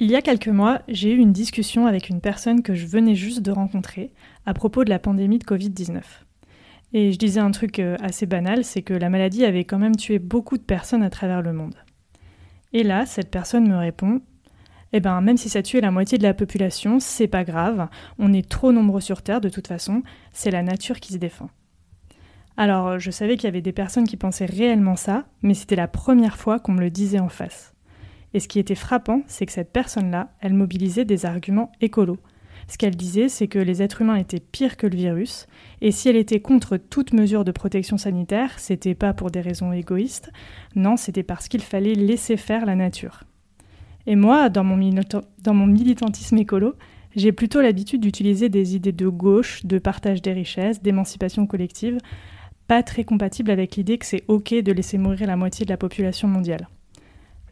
Il y a quelques mois, j'ai eu une discussion avec une personne que je venais juste de rencontrer à propos de la pandémie de Covid-19. Et je disais un truc euh, assez banal, c'est que la maladie avait quand même tué beaucoup de personnes à travers le monde. Et là, cette personne me répond Eh ben, même si ça tuait la moitié de la population, c'est pas grave, on est trop nombreux sur Terre de toute façon, c'est la nature qui se défend. Alors, je savais qu'il y avait des personnes qui pensaient réellement ça, mais c'était la première fois qu'on me le disait en face. Et ce qui était frappant, c'est que cette personne-là, elle mobilisait des arguments écolos. Ce qu'elle disait, c'est que les êtres humains étaient pires que le virus, et si elle était contre toute mesure de protection sanitaire, c'était pas pour des raisons égoïstes, non, c'était parce qu'il fallait laisser faire la nature. Et moi, dans mon, militantisme écolo, j'ai plutôt l'habitude d'utiliser des idées de gauche, de partage des richesses, d'émancipation collective, pas très compatibles avec l'idée que c'est ok de laisser mourir la moitié de la population mondiale.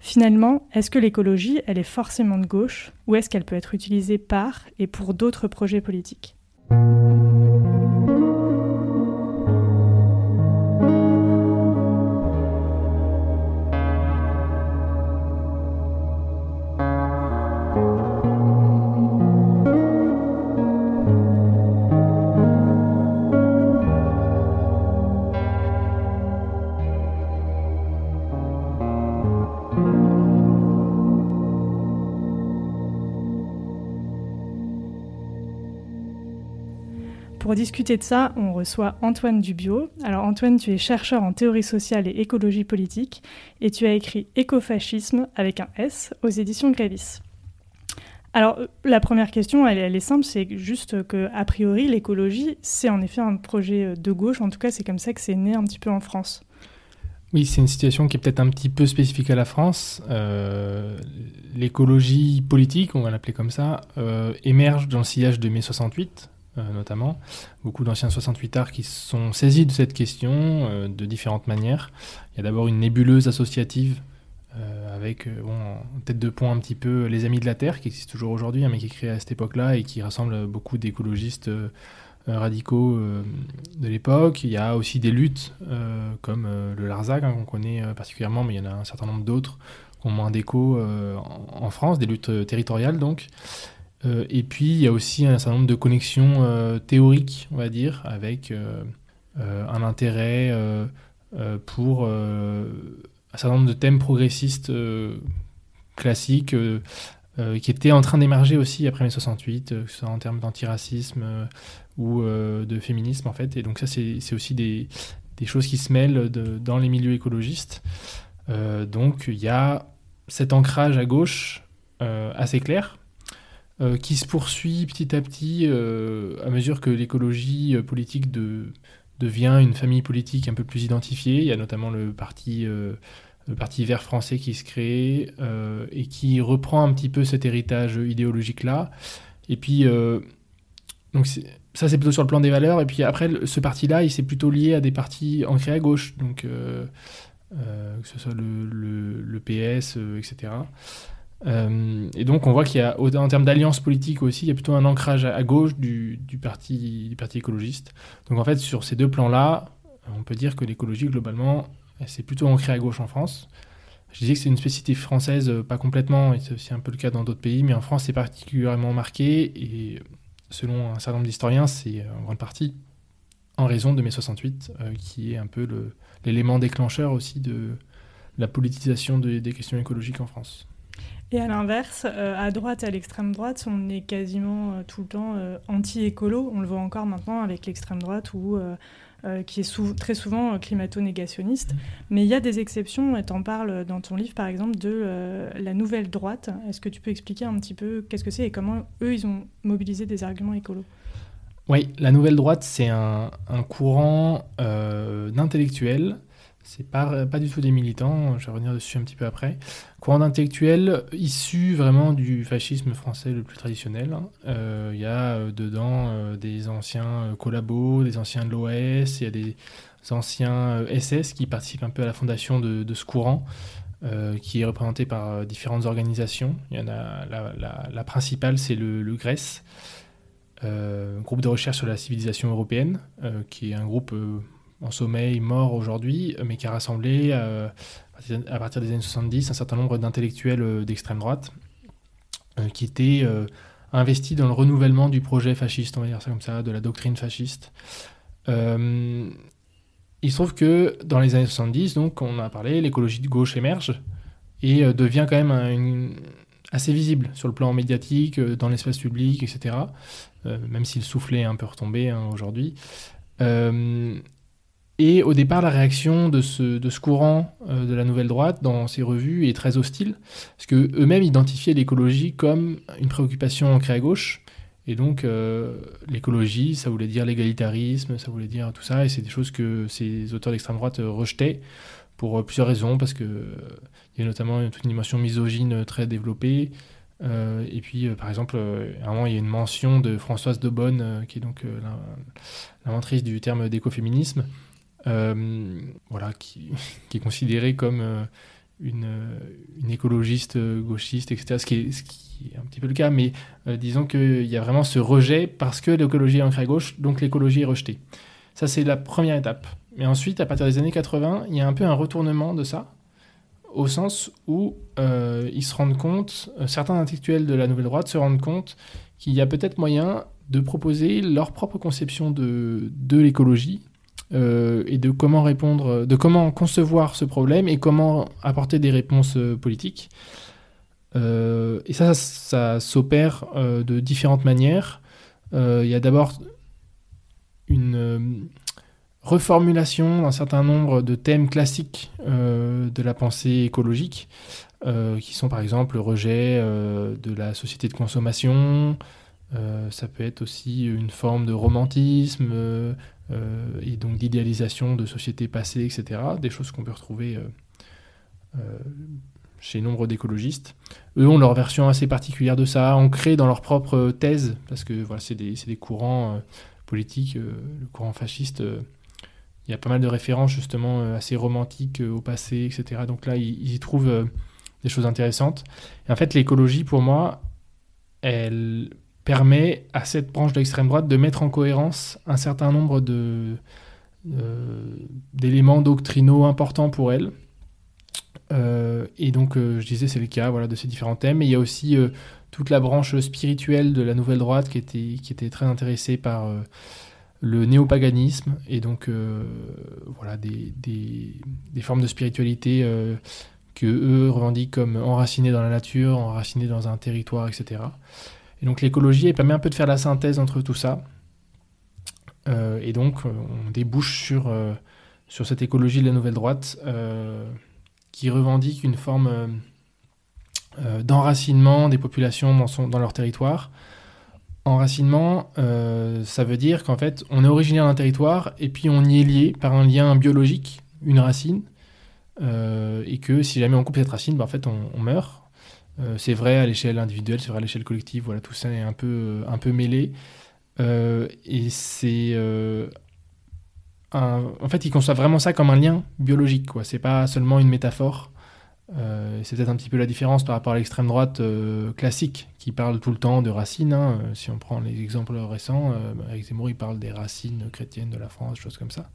Finalement, est-ce que l'écologie, elle est forcément de gauche ou est-ce qu'elle peut être utilisée par et pour d'autres projets politiques? Discuter de ça, on reçoit Antoine Dubio. Alors Antoine, tu es chercheur en théorie sociale et écologie politique et tu as écrit Écofascisme avec un S aux éditions Grévis. Alors la première question, elle, est simple, c'est juste que a priori l'écologie, c'est en effet un projet de gauche, en tout cas c'est comme ça que c'est né un petit peu en France. Oui, c'est une situation qui est peut-être un petit peu spécifique à la France. Euh, l'écologie politique, on va l'appeler comme ça, euh, émerge dans le sillage de mai 68, euh, notamment. Beaucoup d'anciens 68 arts qui sont saisis de cette question euh, de différentes manières. Il y a d'abord une nébuleuse associative euh, avec bon, en tête de pont un petit peu les Amis de la Terre, qui existe toujours aujourd'hui, hein, mais qui est créé à cette époque-là et qui rassemble beaucoup d'écologistes radicaux de l'époque. Il y a aussi des luttes comme le Larzac, hein, qu'on connaît particulièrement, mais il y en a un certain nombre d'autres qui ont moins d'écho en, France, des luttes territoriales donc. Euh, et puis, il y a aussi un certain nombre de connexions euh, théoriques, on va dire, avec euh, un intérêt pour un certain nombre de thèmes progressistes classiques qui étaient en train d'émerger aussi après mai 68, que ce soit en termes d'antiracisme ou de féminisme, en fait. Et donc, ça, c'est aussi des, choses qui se mêlent dans les milieux écologistes. donc, il y a cet ancrage à gauche assez clair, euh, qui se poursuit petit à petit euh, à mesure que l'écologie euh, politique devient une famille politique un peu plus identifiée. Il y a notamment le parti, le parti vert français qui se crée et qui reprend un petit peu cet héritage idéologique-là. Et puis, donc ça c'est plutôt sur le plan des valeurs. Et puis après, ce parti-là, il s'est plutôt lié à des partis ancrés à gauche, donc que ce soit le, PS, etc. Euh, et donc on voit qu'il y a, en termes d'alliance politique aussi, il y a plutôt un ancrage à, gauche du, parti, écologiste. Donc en fait, sur ces deux plans-là, on peut dire que l'écologie, globalement, c'est plutôt ancré à gauche en France. Je disais que c'est une spécificité française, euh, pas complètement, et c'est aussi un peu le cas dans d'autres pays, mais en France, c'est particulièrement marqué, et selon un certain nombre d'historiens, c'est en grande partie en raison de mai 68, euh, qui est un peu l'élément déclencheur aussi de la politisation des questions écologiques en France. Et à l'inverse, euh, à droite et à l'extrême droite, on est quasiment euh, tout le temps euh, anti-écolo. On le voit encore maintenant avec l'extrême droite ou qui est très souvent climato-négationniste. Mmh. Mais il y a des exceptions, et tu en parles dans ton livre par exemple de la nouvelle droite. Est-ce que tu peux expliquer un petit peu qu'est-ce que c'est et comment eux, ils ont mobilisé des arguments écolos? Oui, la nouvelle droite, c'est un, un, courant d'intellectuels c'est pas, pas du tout des militants, je vais revenir dessus un petit peu après. Courant d'intellectuels issu vraiment du fascisme français le plus traditionnel. Hein. Euh, il y a euh, dedans euh, des anciens collabos, des anciens de l'OS, il y a des anciens SS qui participent un peu à la fondation de, ce courant, qui est représenté par différentes organisations. Il y en a, la, principale, c'est le, le GRES, groupe de recherche sur la civilisation européenne, qui est un groupe en sommeil, mort aujourd'hui, mais qui a rassemblé euh, à partir des années 70 un certain nombre d'intellectuels euh, d'extrême droite. qui était investi dans le renouvellement du projet fasciste, on va dire ça comme ça, de la doctrine fasciste. il se trouve que dans les années 70, donc on a parlé, l'écologie de gauche émerge et devient quand même assez visible sur le plan médiatique, dans l'espace public, etc. même si le soufflet est un peu retombé hein, aujourd'hui. Et au départ, la réaction de ce, de ce courant euh, de la nouvelle droite dans ces revues est très hostile, parce qu'eux-mêmes identifiaient l'écologie comme une préoccupation ancrée à gauche. Et donc, euh, l'écologie, ça voulait dire l'égalitarisme, ça voulait dire tout ça, et c'est des choses que ces auteurs d'extrême droite euh, rejetaient pour plusieurs raisons, parce qu'il y a notamment toute une dimension misogyne très développée. et puis, par exemple, à un moment, il y a une mention de Françoise de Bonne, qui est donc l'inventrice du terme d'écoféminisme, euh, voilà, qui, est considérée comme euh, une, une, écologiste euh, gauchiste, etc. Ce qui, est, un petit peu le cas, mais disons qu'il y a vraiment ce rejet parce que l'écologie est ancrée à gauche, donc l'écologie est rejetée. Ça, c'est la première étape. Mais ensuite, à partir des années 80, il y a un peu un retournement de ça, au sens où ils se rendent compte, certains intellectuels de la nouvelle droite se rendent compte qu'il y a peut-être moyen de proposer leur propre conception de l'écologie, euh, et de comment répondre, de comment concevoir ce problème et comment apporter des réponses euh, politiques. Euh, et ça, ça, s'opère de différentes manières. Il y a d'abord une reformulation d'un certain nombre de thèmes classiques de la pensée écologique, qui sont par exemple le rejet de la société de consommation, ça peut être aussi une forme de romantisme, et donc d'idéalisation de sociétés passées, etc. Des choses qu'on peut retrouver euh, euh, chez nombre d'écologistes. Eux ont leur version assez particulière de ça, ancrée dans leur propre thèse, parce que voilà, c'est des, des, courants politiques, le courant fasciste il y a pas mal de références justement assez romantiques au passé, etc. Donc là, ils, y trouvent des choses intéressantes. Et en fait, l'écologie, pour moi, elle permet à cette branche de l'extrême droite de mettre en cohérence un certain nombre euh, d'éléments doctrinaux importants pour elle. Euh, et donc, euh, je disais, c'est le cas voilà, de ces différents thèmes. Et il y a aussi toute la branche spirituelle de la nouvelle droite qui était, très intéressée par le néopaganisme et donc voilà, des, des, des, formes de spiritualité que eux revendiquent comme enracinées dans la nature, enracinées dans un territoire, etc. Et donc l'écologie, permet un peu de faire la synthèse entre tout ça. Euh, et donc on débouche sur, euh, sur cette écologie de la nouvelle droite euh, qui revendique une forme d'enracinement des populations dans, leur territoire. Enracinement, ça veut dire qu'en fait on est originaire d'un territoire et puis on y est lié par un lien biologique, une racine, et que si jamais on coupe cette racine, ben, en fait on meurt, euh, c'est vrai à l'échelle individuelle, c'est vrai à l'échelle collective, voilà, tout ça est un peu, euh, un peu mêlé. Euh, et c'est. En fait, ils conçoivent vraiment ça comme un lien biologique, quoi. C'est pas seulement une métaphore. c'est peut-être un petit peu la différence par rapport à l'extrême droite classique, qui parle tout le temps de racines. Hein. Si on prend les exemples récents, avec Zemmour, il parle des racines chrétiennes de la France, choses comme ça.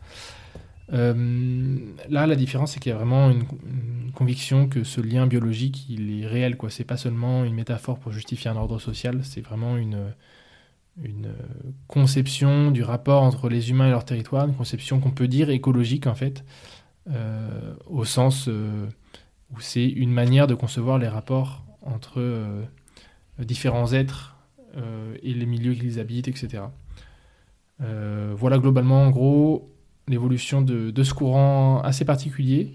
Euh, là, la différence, c'est qu'il y a vraiment une, conviction que ce lien biologique, il est réel. quoi. C'est pas seulement une métaphore pour justifier un ordre social, c'est vraiment une, conception du rapport entre les humains et leur territoire, une conception qu'on peut dire écologique, en fait, euh, au sens euh, où c'est une manière de concevoir les rapports entre différents êtres et les milieux qu'ils habitent, etc. voilà globalement, en gros, l'évolution de, ce courant assez particulier,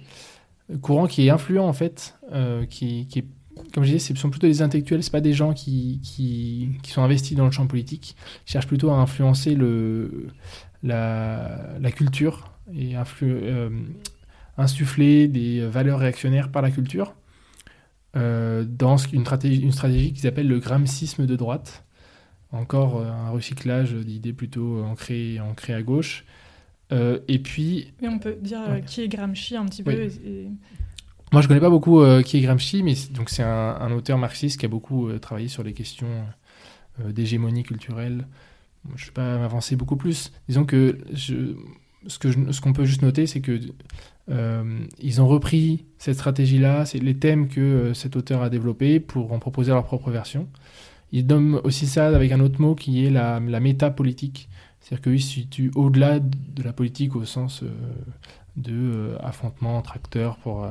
courant qui est influent en fait, euh, qui, est, comme je disais, ce sont plutôt des intellectuels, ce pas des gens qui, qui, sont investis dans le champ politique, ils cherchent plutôt à influencer le, la, la culture et euh, insuffler des valeurs réactionnaires par la culture. Euh, dans une stratégie, une stratégie qu'ils appellent le gramscisme de droite. Encore un recyclage d'idées plutôt ancrées, ancrées à gauche, euh, et puis. Mais on peut dire euh, qui est Gramsci un petit peu. Moi, je connais pas beaucoup euh, qui est Gramsci, mais donc c'est un, auteur marxiste qui a beaucoup travaillé sur les questions d'hégémonie culturelle. je ne vais pas m'avancer beaucoup plus. Disons que je, ce qu'on ce qu'on peut juste noter, c'est que ils ont repris cette stratégie-là, c'est les thèmes que cet auteur a développés pour en proposer leur propre version. Ils donnent aussi ça avec un autre mot qui est la, la métapolitique. C'est-à-dire qu'ils se situent au-delà de la politique au sens de affrontement entre acteurs pour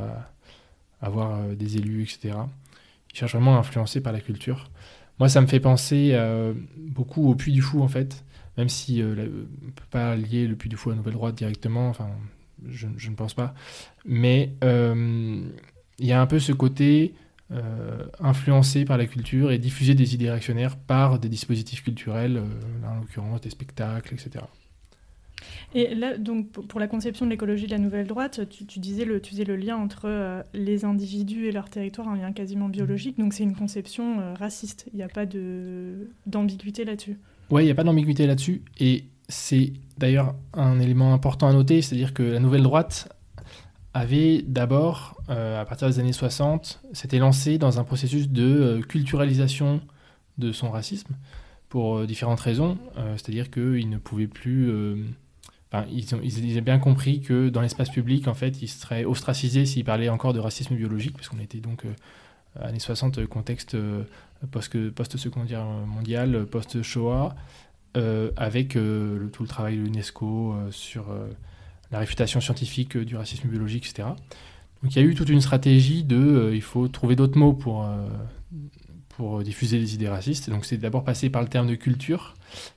avoir des élus, etc. Ils cherchent vraiment à influencer par la culture. Moi, ça me fait penser euh, beaucoup au Puy du Fou, en fait, même si euh, on ne peut pas lier le Puy du Fou à Nouvelle Droite directement, enfin, je, ne pense pas. Mais euh, il y a un peu ce côté influencé par la culture et diffuser des idées réactionnaires par des dispositifs culturels, en l'occurrence des spectacles, etc. Et là, donc, pour la conception de l'écologie de la nouvelle droite, tu, disais le, tu faisais le lien entre euh, les individus et leur territoire, un lien quasiment biologique. Donc, c'est une conception euh, raciste. Il n'y a pas d'ambiguïté là-dessus. Oui, il n'y a pas d'ambiguïté là-dessus. Et c'est d'ailleurs un élément important à noter, c'est-à-dire que la nouvelle droite avait d'abord, euh, à partir des années 60, s'était lancée dans un processus de culturalisation de son racisme pour différentes raisons. c'est-à-dire qu'il ne pouvait plus ils, ont, bien compris que dans l'espace public, en fait, ils seraient ostracisés s'ils parlaient encore de racisme biologique, parce qu'on était donc euh, années 60, euh, contexte euh, post-seconde guerre mondiale, post-Shoah, avec tout le travail de l'UNESCO sur la réfutation scientifique du racisme biologique, etc. Donc il y a eu toute une stratégie de il faut trouver d'autres mots pour, pour diffuser les idées racistes. Donc c'est d'abord passé par le terme de culture,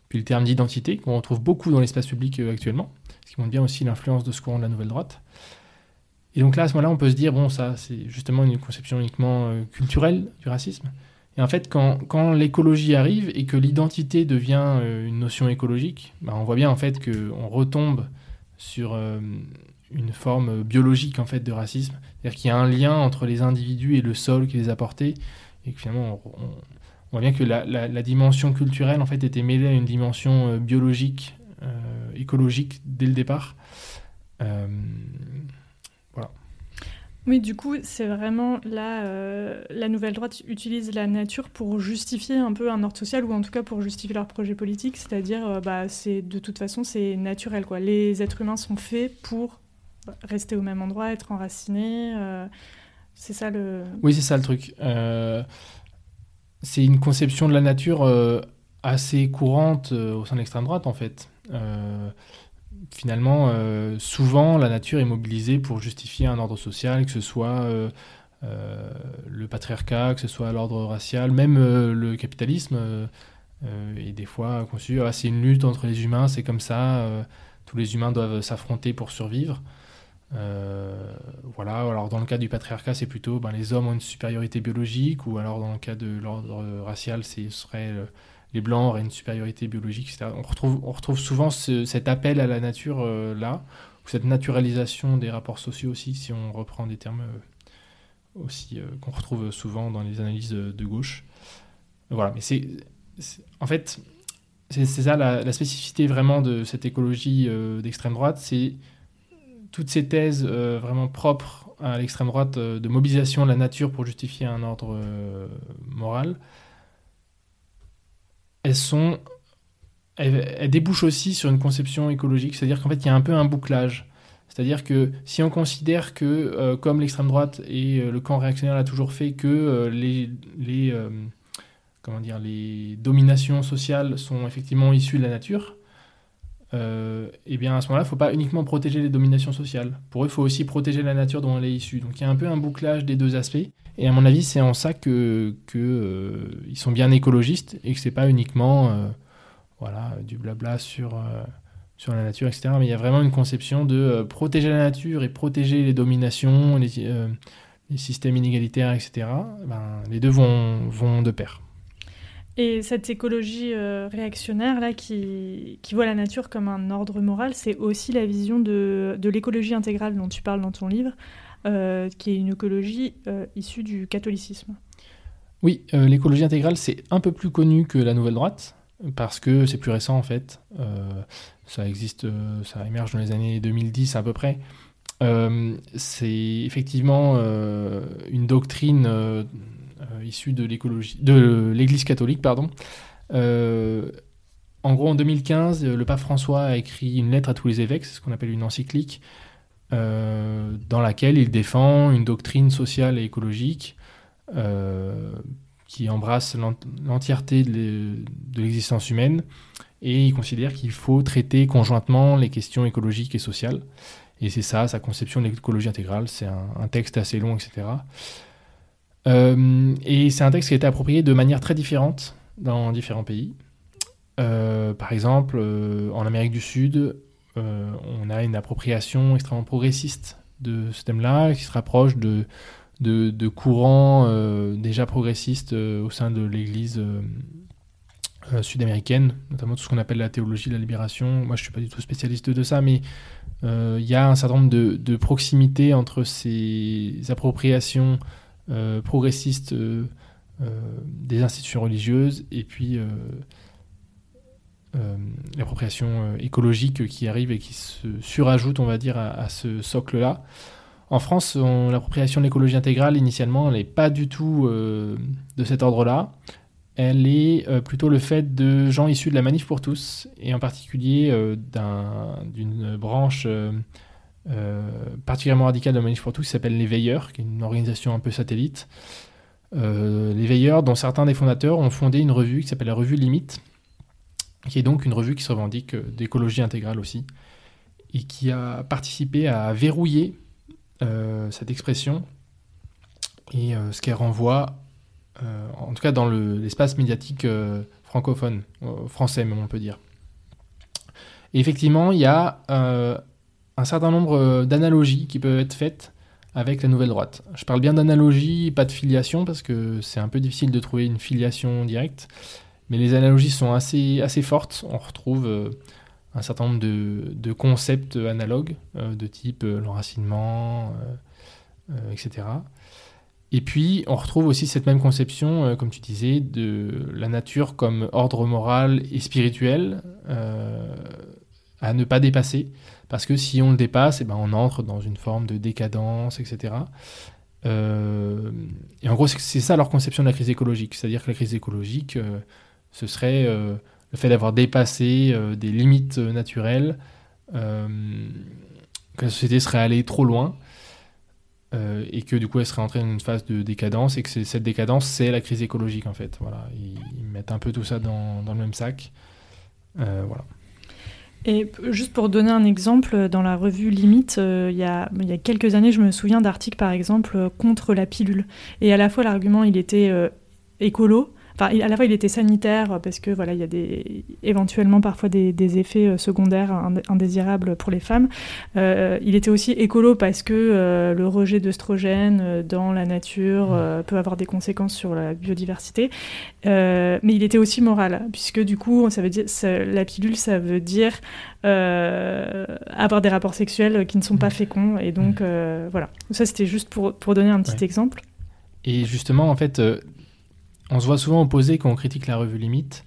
puis le terme d'identité, qu'on retrouve beaucoup dans l'espace public euh, actuellement, ce qui montre bien aussi l'influence de ce courant de la nouvelle droite. Et donc là, à ce moment-là, on peut se dire, bon, ça, c'est justement une conception uniquement euh, culturelle du racisme. Et en fait, quand, quand l'écologie arrive et que l'identité devient euh, une notion écologique, bah, on voit bien en fait qu'on retombe sur une forme biologique en fait de racisme. C'est-à-dire qu'il y a un lien entre les individus et le sol qui les a portés, et que finalement, on, voit bien que la, dimension culturelle en fait était mêlée à une dimension euh, biologique, euh, écologique dès le départ. Euh. Oui, du coup, c'est vraiment là, la nouvelle droite utilise la nature pour justifier un peu un ordre social ou en tout cas pour justifier leur projet politique, c'est-à-dire, bah, c'est de toute façon, c'est naturel quoi. Les êtres humains sont faits pour rester au même endroit, être enracinés. c'est ça le. Oui, c'est ça le truc c'est une conception de la nature euh, assez courante euh, au sein de l'extrême droite, en fait. Euh, finalement, souvent, la nature est mobilisée pour justifier un ordre social, que ce soit le patriarcat, que ce soit l'ordre racial, même le capitalisme est des fois conçu, ah, c'est une lutte entre les humains, c'est comme ça, tous les humains doivent s'affronter pour survivre. Euh, voilà, alors dans le cas du patriarcat, c'est plutôt ben, les hommes ont une supériorité biologique, ou alors dans le cas de l'ordre racial, ce serait euh, les blancs auraient une supériorité biologique, etc. On retrouve, on retrouve souvent cet appel à la nature euh, là, ou cette naturalisation des rapports sociaux aussi, si on reprend des termes aussi qu'on retrouve souvent dans les analyses de, gauche. Voilà, mais c'est en fait c'est ça la, spécificité vraiment de cette écologie d'extrême droite, c'est toutes ces thèses euh, vraiment propres à l'extrême droite euh, de mobilisation de la nature pour justifier un ordre euh, moral, elles sont débouchent aussi sur une conception écologique, c'est-à-dire qu'en fait il y a un peu un bouclage. C'est-à-dire que si on considère que, comme l'extrême droite et le camp réactionnaire l'a toujours fait, que les, les, comment dire, les dominations sociales sont effectivement issues de la nature, euh, et bien à ce moment-là, il ne faut pas uniquement protéger les dominations sociales. Pour eux, il faut aussi protéger la nature dont elle est issue. Donc il y a un peu un bouclage des deux aspects. Et à mon avis, c'est en ça que, que euh, ils sont bien écologistes et que c'est pas uniquement euh, voilà du blabla sur sur la nature, etc. Mais il y a vraiment une conception de protéger la nature et protéger les dominations, les, systèmes inégalitaires, etc. Ben, les deux vont, vont de pair. Et cette écologie euh, réactionnaire là qui, qui, voit la nature comme un ordre moral, c'est aussi la vision de, de l'écologie intégrale dont tu parles dans ton livre, euh, qui est une écologie euh, issue du catholicisme. Oui, l'écologie intégrale, c'est un peu plus connu que la nouvelle droite, parce que c'est plus récent en fait. ça existe, ça émerge dans les années 2010 à peu près. c'est effectivement une doctrine euh, issu de l'écologie, de l'Église catholique, pardon, euh, en gros, en 2015, le pape François a écrit une lettre à tous les évêques, c'est ce qu'on appelle une encyclique, dans laquelle il défend une doctrine sociale et écologique qui embrasse l'entièreté de l'existence humaine et il considère qu'il faut traiter conjointement les questions écologiques et sociales. Et c'est ça, sa conception de l'écologie intégrale. C'est un, texte assez long, etc. Euh, et c'est un texte qui a été approprié de manière très différente dans différents pays. Euh, par exemple, euh, en Amérique du Sud, on a une appropriation extrêmement progressiste de ce thème-là, qui se rapproche de, courants euh, déjà progressistes euh, au sein de l'Église euh, sud-américaine, notamment tout ce qu'on appelle la théologie de la libération. Moi, je ne suis pas du tout spécialiste de ça, mais il y a un certain nombre de, de proximités entre ces appropriations progressistes des institutions religieuses et puis l'appropriation écologique qui arrive et qui se surajoute, on va dire, à ce socle-là. En France, l'appropriation de l'écologie intégrale, initialement, elle n'est pas du tout euh, de cet ordre-là. Elle est euh, plutôt le fait de gens issus de la Manif pour tous, et en particulier euh, d'une branche particulièrement radicale de la Manif pour tous qui s'appelle Les Veilleurs, qui est une organisation un peu satellite. les Veilleurs, dont certains des fondateurs ont fondé une revue qui s'appelle la Revue Limite, qui est donc une revue qui se revendique d'écologie intégrale aussi, et qui a participé à verrouiller euh, cette expression et euh, ce qu'elle renvoie, euh, en tout cas dans l'espace médiatique francophone, français même on peut dire. Et effectivement, il y a un certain nombre d'analogies qui peuvent être faites avec la nouvelle droite. Je parle bien d'analogie, pas de filiation, parce que c'est un peu difficile de trouver une filiation directe, mais les analogies sont assez, assez fortes. On retrouve un certain nombre de, concepts analogues euh, de type euh, l'enracinement, euh, etc. Et puis, on retrouve aussi cette même conception, comme tu disais, de la nature comme ordre moral et spirituel à ne pas dépasser. Parce que si on le dépasse, eh ben, on entre dans une forme de décadence, etc. et en gros, c'est ça leur conception de la crise écologique. C'est-à-dire que la crise écologique, ce serait le fait d'avoir dépassé euh, des limites euh, naturelles, euh, que la société serait allée trop loin. et que du coup elle serait entrée dans une phase de décadence et que cette décadence c'est la crise écologique en fait voilà ils, mettent un peu tout ça dans, dans le même sac voilà et juste pour donner un exemple, dans la revue Limite, il, y a, il, y a, quelques années, je me souviens d'articles, par exemple, contre la pilule. Et à la fois, l'argument, il était écolo, Enfin, à la fois, il était sanitaire parce que voilà, il y a des, éventuellement parfois des, effets euh, secondaires indésirables pour les femmes. Euh, il était aussi écolo parce que euh, le rejet d'œstrogènes dans la nature mmh. peut avoir des conséquences sur la biodiversité. mais il était aussi moral puisque du coup, ça veut dire la pilule, ça veut dire avoir des rapports sexuels qui ne sont pas mmh. féconds. Et donc, mmh. voilà. Ça, c'était juste pour, pour donner un petit exemple. Et justement, en fait, on se voit souvent opposer quand on critique la revue Limite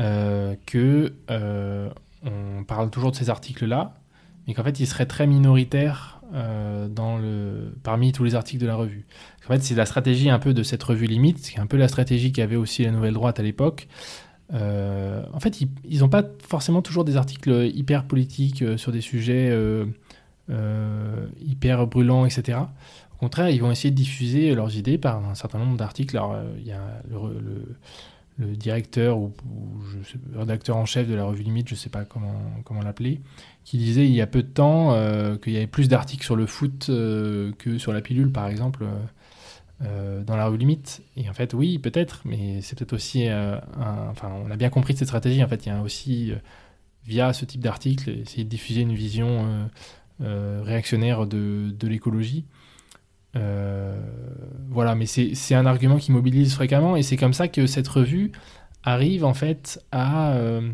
euh, que euh, on parle toujours de ces articles-là, mais qu'en fait ils seraient très minoritaires euh, parmi tous les articles de la revue. En fait, c'est la stratégie un peu de cette revue Limite, c'est un peu la stratégie qu'avait aussi la Nouvelle Droite à l'époque. en fait, ils n'ont pas forcément toujours des articles hyper politiques sur des sujets hyper brûlants, etc. Au contraire, ils vont essayer de diffuser leurs idées par un certain nombre d'articles. Alors, euh, il y a le, directeur ou, le rédacteur en chef de la revue Limite, je ne sais pas comment, comment l'appeler, qui disait il y a peu de temps euh, qu'il y avait plus d'articles sur le foot euh, que sur la pilule, par exemple, dans la revue Limite. Et en fait, oui, peut-être, mais c'est peut-être aussi. enfin, on a bien compris cette stratégie. En fait, il y a aussi, via ce type d'article, essayer de diffuser une vision réactionnaire de l'écologie. Euh, voilà, mais c'est un argument qui mobilise fréquemment et c'est comme ça que cette revue arrive en fait à euh,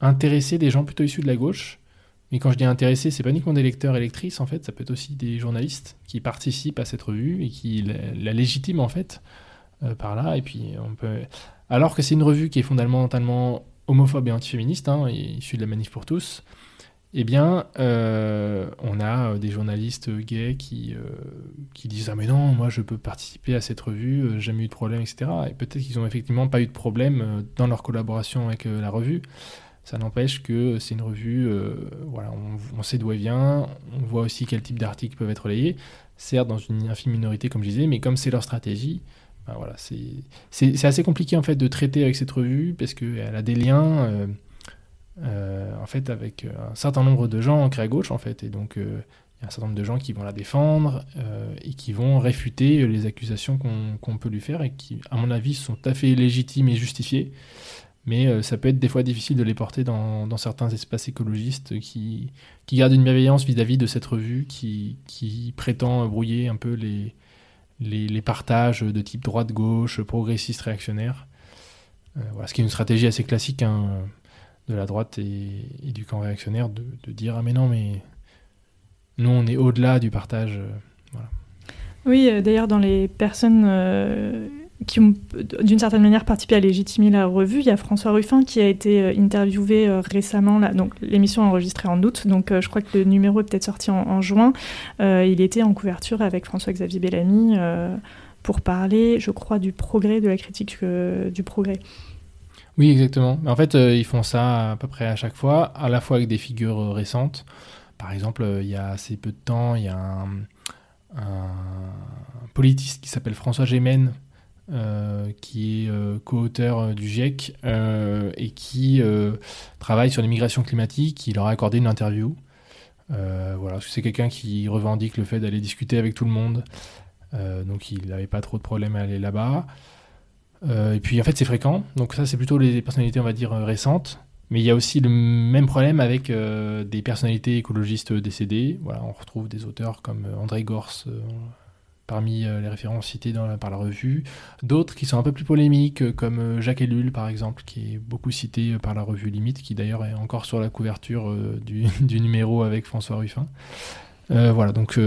intéresser des gens plutôt issus de la gauche. Mais quand je dis intéresser, c'est pas uniquement des lecteurs et lectrices en fait, ça peut être aussi des journalistes qui participent à cette revue et qui la, légitiment en fait euh, par là. Et puis on peut, alors que c'est une revue qui est fondamentalement homophobe et antiféministe, hein, issue de la manif pour tous, eh bien, euh, on a des journalistes gays qui, qui disent Ah, mais non, moi je peux participer à cette revue, j'ai jamais eu de problème, etc. Et peut-être qu'ils n'ont effectivement pas eu de problème dans leur collaboration avec la revue. Ça n'empêche que c'est une revue, voilà, on, sait d'où elle vient, on voit aussi quel type d'articles peuvent être relayés, certes dans une infime minorité, comme je disais, mais comme c'est leur stratégie, ben voilà, c'est assez compliqué en fait de traiter avec cette revue parce qu'elle a des liens. Euh, en fait, avec euh, un certain nombre de gens ancrés à gauche, en fait. Et donc, euh, un certain nombre de gens qui vont la défendre et qui vont réfuter les accusations qu'on peut lui faire et qui, à mon avis, sont tout à fait légitimes et justifiées. Mais ça peut être des fois difficile de les porter dans, certains espaces écologistes qui, gardent une bienveillance vis-à-vis de cette revue qui, prétend brouiller un peu les, partages de type droite-gauche, progressiste, réactionnaire. voilà, ce qui est une stratégie assez classique. Hein, de la droite et, du camp réactionnaire de, dire ah mais non mais nous on est au-delà du partage. Euh, voilà. Oui, euh, d'ailleurs dans les personnes euh, qui ont d'une certaine manière participé à légitimer la revue, il y a François Ruffin qui a été interviewé récemment. Là, donc l'émission enregistrée en août, donc je crois que le numéro est peut-être sorti en, juin. il était en couverture avec François-Xavier Bellamy pour parler, je crois, du progrès, de la critique du progrès. Oui, exactement. En fait, euh, ils font ça à peu près à chaque fois, à la fois avec des figures euh, récentes. Par exemple, euh, il y a assez peu de temps, il y a un, politiste qui s'appelle François Gémen, qui est co-auteur du GIEC et qui travaille sur l'immigration climatique. Il leur a accordé une interview. voilà, c'est quelqu'un qui revendique le fait d'aller discuter avec tout le monde. donc il n'avait pas trop de problème à aller là-bas. Euh, et puis en fait c'est fréquent, donc ça c'est plutôt les personnalités on va dire euh, récentes. Mais il y a aussi le même problème avec euh, des personnalités écologistes décédées. Voilà, on retrouve des auteurs comme André Gors parmi les références citées par la revue. D'autres qui sont un peu plus polémiques, comme Jacques Ellul par exemple, qui est beaucoup cité par la revue Limite, qui d'ailleurs est encore sur la couverture du, numéro avec François Ruffin. Voilà, donc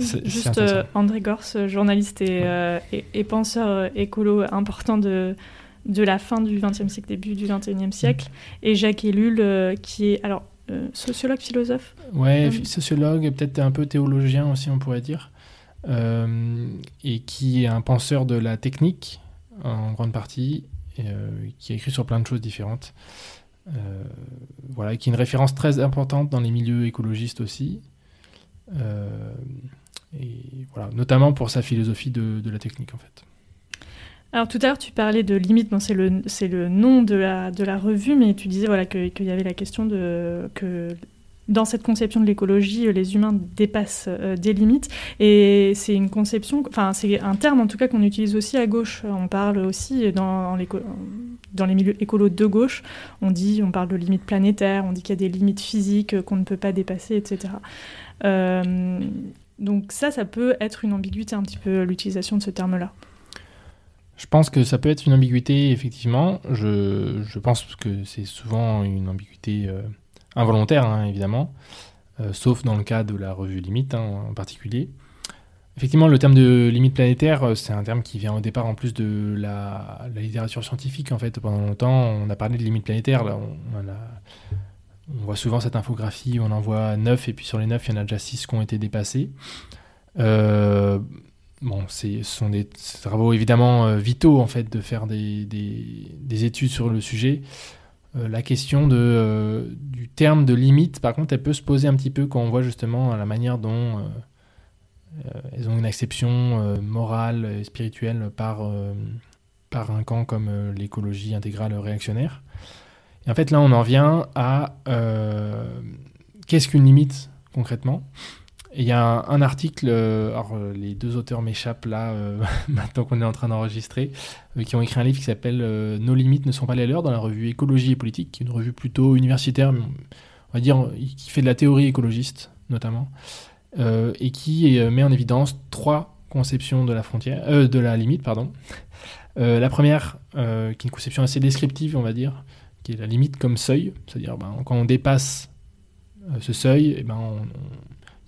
Juste euh, André Gors, journaliste et, euh, et, penseur euh, écolo important de, de la fin du XXe siècle, début du XXIe siècle, mm. et Jacques Ellul, qui est alors sociologue, philosophe. Ouais, sociologue, peut-être un peu théologien aussi, on pourrait dire, et qui est un penseur de la technique en grande partie, et, qui a écrit sur plein de choses différentes. voilà, qui est une référence très importante dans les milieux écologistes aussi. Euh, et voilà, notamment pour sa philosophie de, la technique en fait. Alors tout à l'heure tu parlais de limite, c'est le, nom de la, revue, mais tu disais voilà, qu'il y avait la question de que dans cette conception de l'écologie, les humains dépassent euh, des limites. Et c'est une conception, enfin, c'est un terme en tout cas qu'on utilise aussi à gauche. On parle aussi dans, dans les milieux écolos de gauche, on dit, on parle de limites planétaires, on dit qu'il y a des limites physiques qu'on ne peut pas dépasser, etc. Euh, donc ça, ça peut être une ambiguïté un petit peu l'utilisation de ce terme-là. Je pense que ça peut être une ambiguïté, effectivement. Je, je pense que c'est souvent une ambiguïté euh, involontaire, hein, évidemment, euh, sauf dans le cas de la revue Limite hein, en particulier. Effectivement, le terme de limite planétaire, c'est un terme qui vient au départ en plus de la, littérature scientifique. En fait, pendant longtemps, on a parlé de limite planétaire. Là, on a, on voit souvent cette infographie, on en voit 9, et puis sur les 9, il y en a déjà 6 qui ont été dépassés. Euh, bon, ce sont des travaux évidemment euh, vitaux en fait de faire des, études sur le sujet. Euh, la question du terme de limite, par contre, elle peut se poser un petit peu quand on voit justement la manière dont elles ont une acception morale et spirituelle par, par un camp comme l'écologie intégrale réactionnaire. Et en fait, là, on en vient à euh, qu'est-ce qu'une limite concrètement? Il y a un, article, euh, alors euh, les deux auteurs m'échappent là, maintenant qu'on est en train d'enregistrer, qui ont écrit un livre qui s'appelle Nos limites ne sont pas les leurs dans la revue Écologie et politique, qui est une revue plutôt universitaire, on va dire qui fait de la théorie écologiste notamment, et qui met en évidence trois conceptions de la frontière, de la limite, pardon. la première, qui est une conception assez descriptive, on va dire, qui est la limite comme seuil, c'est-à-dire ben, quand on dépasse euh, ce seuil, eh ben,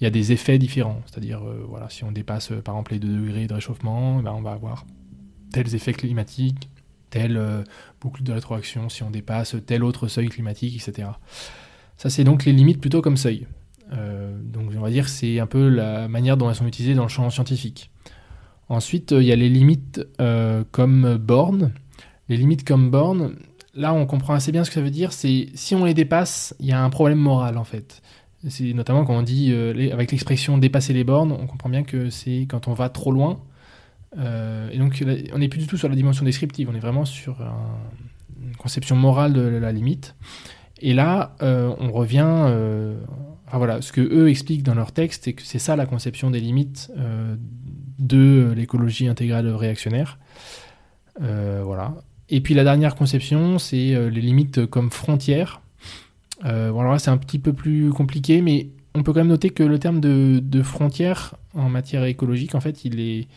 il y a des effets différents. C'est-à-dire, euh, voilà, si on dépasse euh, par exemple les 2 degrés de réchauffement, eh ben, on va avoir tels effets climatiques, telle boucle de rétroaction si on dépasse tel autre seuil climatique, etc. Ça, c'est donc les limites plutôt comme seuil. donc, on va dire que c'est un peu la manière dont elles sont utilisées dans le champ scientifique. Ensuite, il y a les limites comme bornes. Les limites comme bornes, là, on comprend assez bien ce que ça veut dire. C'est si on les dépasse, il y a un problème moral en fait. C'est notamment quand on dit avec l'expression dépasser les bornes, on comprend bien que c'est quand on va trop loin euh, et donc, on n'est plus du tout sur la dimension descriptive, on est vraiment sur une conception morale de la limite. Et là, euh, on revient. Euh, voilà, ce que eux expliquent dans leur texte, c'est que c'est ça la conception des limites de l'écologie intégrale réactionnaire. voilà. Et puis la dernière conception, c'est les limites comme frontières. bon, alors là, c'est un petit peu plus compliqué, mais on peut quand même noter que le terme de, de frontière en matière écologique, en fait, il est,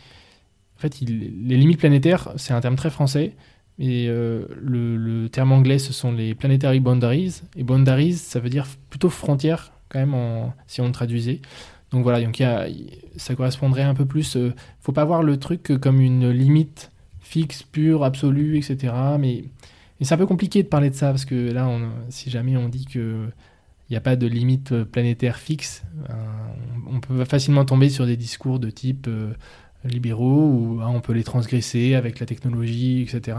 en fait, les limites planétaires, c'est un terme très français. Et euh, le, terme anglais, ce sont les planetary boundaries. Et boundaries, ça veut dire plutôt frontière, quand même, si on le traduisait. Donc voilà, donc ça correspondrait un peu plus. Euh, faut pas voir le truc comme une limite fixe, pure, absolue, etc. Mais, c'est un peu compliqué de parler de ça, parce que là, si jamais on dit que il n'y a pas de limite planétaire fixe, euh, on, peut facilement tomber sur des discours de type libéraux où hein, on peut les transgresser avec la technologie, etc.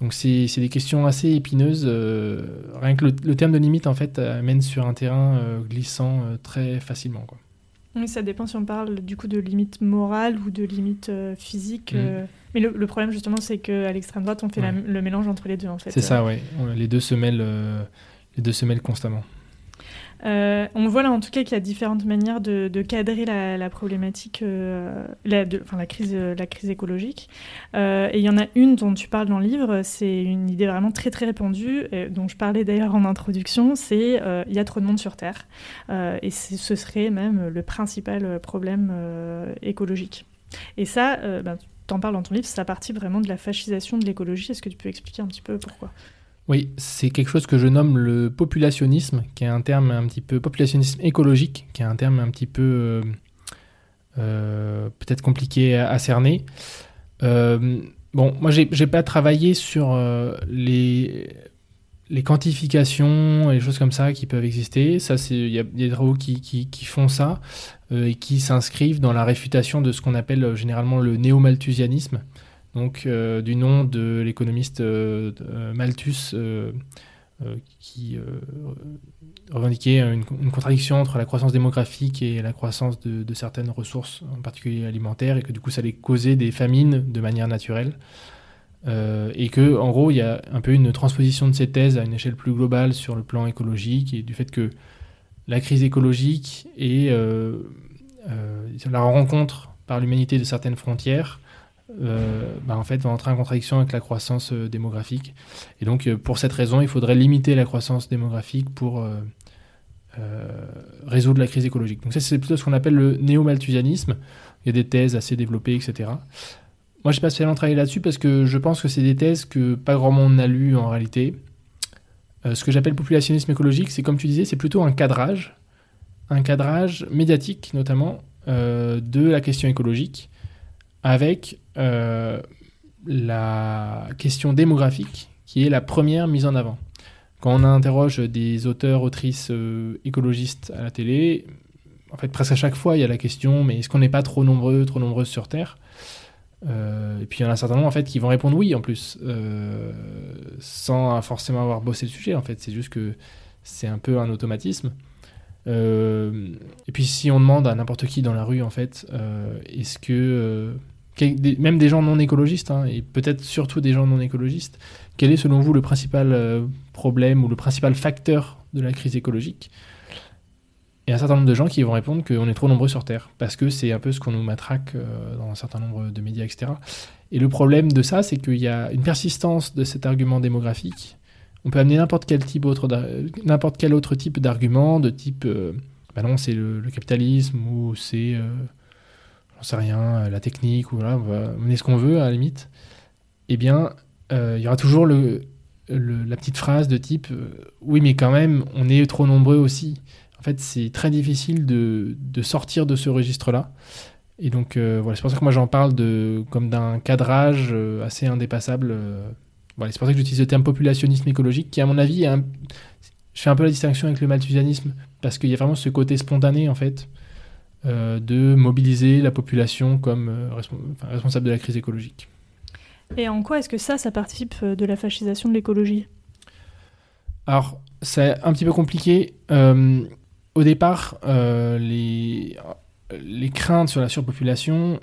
Donc c'est des questions assez épineuses. Euh, rien que le, terme de limite en fait mène sur un terrain euh, glissant euh, très facilement. Quoi. Oui, ça dépend si on parle du coup de limite morale ou de limite physique. Mm. Mais le, problème justement c'est qu'à l'extrême droite on fait le mélange entre les deux en fait. C'est ça, oui. Les deux se mêlent, les deux se mêlent constamment. Euh, on voit là en tout cas qu'il y a différentes manières de, cadrer la, problématique, euh, la, la, crise, la crise écologique. Euh, et il y en a une dont tu parles dans le livre, c'est une idée vraiment très très répandue, dont je parlais d'ailleurs en introduction, c'est il y a trop de monde sur Terre. et ce serait même le principal problème écologique. Et ça, ben, tu en parles dans ton livre, ça partie vraiment de la fascisation de l'écologie. Est-ce que tu peux expliquer un petit peu pourquoi? Oui, c'est quelque chose que je nomme le populationnisme, qui est un terme un petit peu populationnisme écologique, qui est un terme un petit peu euh, euh, peut-être compliqué à, cerner. Euh, bon, moi, j'ai pas travaillé sur les, quantifications et les choses comme ça qui peuvent exister. Il y, a des travaux qui, qui, font ça et qui s'inscrivent dans la réfutation de ce qu'on appelle généralement le néo-malthusianisme donc euh, du nom de l'économiste euh, euh, Malthus, qui revendiquait une, contradiction entre la croissance démographique et la croissance de, certaines ressources, en particulier alimentaires, et que du coup ça allait causer des famines de manière naturelle. et que, en gros, il y a un peu une transposition de ces thèses à une échelle plus globale sur le plan écologique et du fait que la crise écologique et la rencontre par l'humanité de certaines frontières euh, bah, en fait, va entrer en contradiction avec la croissance euh, démographique. Et donc, euh, pour cette raison, il faudrait limiter la croissance démographique pour résoudre la crise écologique. Donc ça, c'est plutôt ce qu'on appelle le néo-malthusianisme. Il y a des thèses assez développées, etc. Moi, je n'ai pas spécialement travaillé là-dessus parce que je pense que c'est des thèses que pas grand monde n'a lues en réalité. ce que j'appelle populationnisme écologique, c'est comme tu disais, c'est plutôt un cadrage, un cadrage médiatique notamment de la question écologique avec la question démographique qui est la première mise en avant. Quand on interroge des auteurs, autrices euh, écologistes à la télé, en fait, presque à chaque fois, il y a la question mais est-ce qu'on n'est pas trop nombreux, trop nombreuses sur Terre? Euh, Et puis il y en a un certain nombre en fait, qui vont répondre oui en plus, sans forcément avoir bossé le sujet. En fait, c'est juste que c'est un peu un automatisme. et puis si on demande à n'importe qui dans la rue, en fait, est-ce que même des gens non écologistes, hein, et peut-être surtout des gens non écologistes, quel est selon vous le principal euh, problème ou le principal facteur de la crise écologique? A un certain nombre de gens qui vont répondre qu'on est trop nombreux sur Terre, parce que c'est un peu ce qu'on nous matraque euh, dans un certain nombre de médias, etc. Et le problème de ça, c'est qu'il y a une persistance de cet argument démographique. On peut amener n'importe quel, autre quel autre type d'argument, de type, euh, bah non, c'est le, le, capitalisme, ou c'est j'en sais rien, euh, la technique, ou voilà, on va mener ce qu'on veut à la limite, eh bien, euh, il y aura toujours la petite phrase de type euh, Oui, mais quand même, on est trop nombreux aussi. En fait, c'est très difficile de, sortir de ce registre-là. Et donc, voilà, c'est pour ça que moi j'en parle de, comme d'un cadrage assez indépassable. voilà, c'est pour ça que j'utilise le terme populationnisme écologique, qui, à mon avis, je fais un peu la distinction avec le malthusianisme parce qu'il y a vraiment ce côté spontané en fait euh, de mobiliser la population comme euh, responsable de la crise écologique. Et en quoi est-ce que ça, ça participe euh, de la fascisation de l'écologie? Alors, c'est un petit peu compliqué. au départ, les, les craintes sur la surpopulation,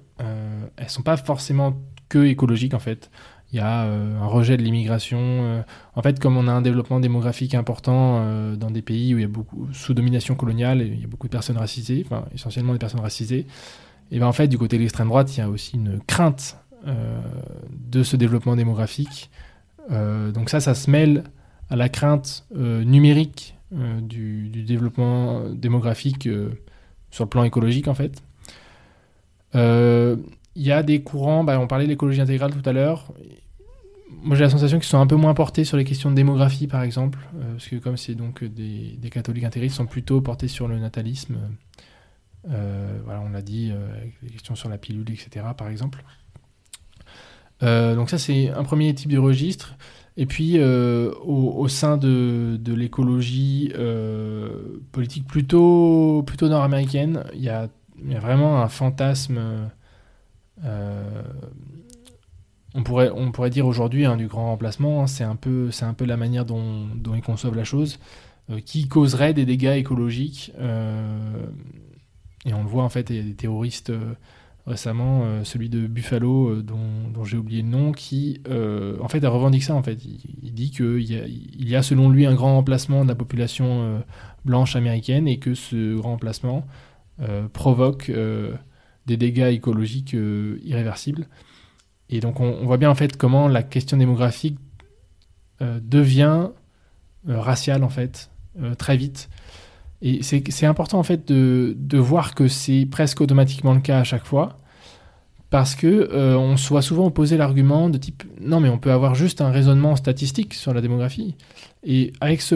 elles sont pas forcément que écologiques en fait il y a euh, un rejet de l'immigration. Euh. en fait, comme on a un développement démographique important euh, dans des pays où il y a beaucoup sous domination coloniale, et il y a beaucoup de personnes racisées, enfin essentiellement des personnes racisées, et ben en fait du côté de l'extrême droite, il y a aussi une crainte de ce développement démographique. donc ça, ça se mêle à la crainte numérique du, du, développement démographique sur le plan écologique en fait. Il y a des courants, bah, on parlait de l'écologie intégrale tout à l'heure. Moi, j'ai la sensation qu'ils sont un peu moins portés sur les questions de démographie, par exemple, euh, parce que comme c'est donc des, catholiques intégristes, sont plutôt portés sur le natalisme. Euh, voilà, on l'a dit, euh, les questions sur la pilule, etc., par exemple. donc ça, c'est un premier type de registre. Et puis, au, sein de, de l'écologie politique plutôt, plutôt nord-américaine, il y a, y a, vraiment un fantasme on pourrait, on pourrait dire aujourd'hui hein, du grand remplacement, hein, c'est un, peu, un peu la manière dont, ils conçoivent la chose, euh, qui causerait des dégâts écologiques. Euh, et on le voit en fait, il y a des terroristes récemment, celui de Buffalo, dont, j'ai oublié le nom, qui en fait revendique ça. En fait. Il, dit qu'il y, a, il y a selon lui un grand remplacement de la population blanche américaine et que ce grand remplacement provoque des dégâts écologiques euh, irréversibles. Et donc on, voit bien en fait comment la question démographique euh, devient euh, raciale en fait très vite. Et c'est important en fait de, de voir que c'est presque automatiquement le cas à chaque fois parce que on soit souvent opposé l'argument de type non mais on peut avoir juste un raisonnement statistique sur la démographie et avec ce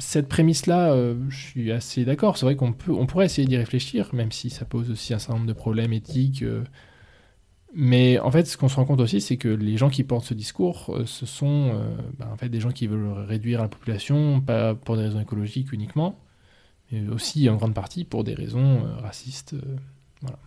cette prémisse-là, euh, je suis assez d'accord. C'est vrai qu'on on pourrait essayer d'y réfléchir, même si ça pose aussi un certain nombre de problèmes éthiques. Euh. mais en fait, ce qu'on se rend compte aussi, c'est que les gens qui portent ce discours, euh, ce sont bah, en fait des gens qui veulent réduire la population, pas pour des raisons écologiques uniquement, mais aussi en grande partie pour des raisons racistes. voilà.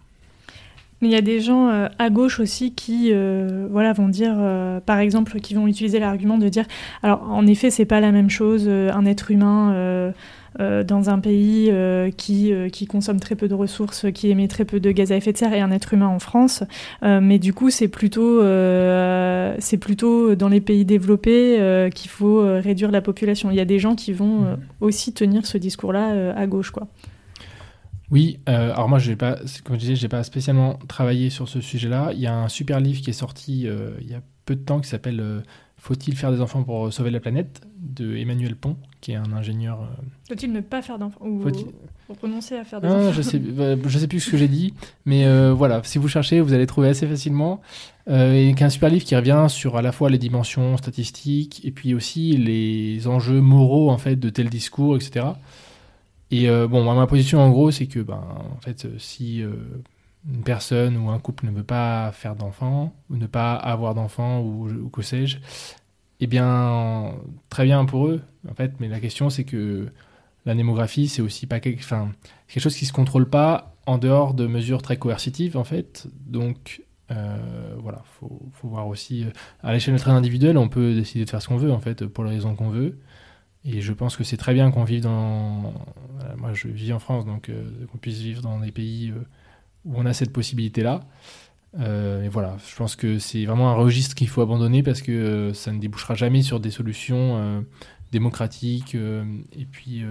Mais il y a des gens euh, à gauche aussi qui euh, voilà, vont dire, euh, par exemple, qui vont utiliser l'argument de dire, alors en effet, c'est pas la même chose, un être humain dans un pays qui, qui consomme très peu de ressources, qui émet très peu de gaz à effet de serre, et un être humain en France. mais du coup, c'est plutôt, c'est plutôt dans les pays développés qu'il faut réduire la population. Il y a des gens qui vont mmh. aussi tenir ce discours-là à gauche, quoi. Oui, euh, alors moi, j'ai pas, comme je disais, j'ai pas spécialement travaillé sur ce sujet-là. Il y a un super livre qui est sorti euh, il y a peu de temps qui s'appelle euh, Faut-il faire des enfants pour sauver la planète de Emmanuel Pont, qui est un ingénieur. Faut-il ne pas faire d'enfants ou renoncer à faire des enfants Je sais, bah, je sais plus ce que j'ai dit, mais voilà, si vous cherchez, vous allez trouver assez facilement. et un super livre qui revient sur à la fois les dimensions statistiques et puis aussi les enjeux moraux en fait de tel discours, etc. Et euh, bon, ma position en gros, c'est que ben, en fait, euh, si euh, une personne ou un couple ne veut pas faire d'enfants, ou ne pas avoir d'enfants, ou, que sais-je, eh bien, très bien pour eux, en fait, mais la question, c'est que la démographie, c'est aussi pas quelque, enfin, quelque chose qui se contrôle pas en dehors de mesures très coercitives, en fait. Donc, voilà, faut, faut voir aussi, à l'échelle très individuelle, on peut décider de faire ce qu'on veut, en fait, pour les raisons qu'on veut. Et je pense que c'est très bien qu'on vive dans. moi, je vis en France, donc euh, qu'on puisse vivre dans des pays euh, où on a cette possibilité-là. Euh, voilà, je pense que c'est vraiment un registre qu'il faut abandonner parce que ça ne débouchera jamais sur des solutions démocratiques et puis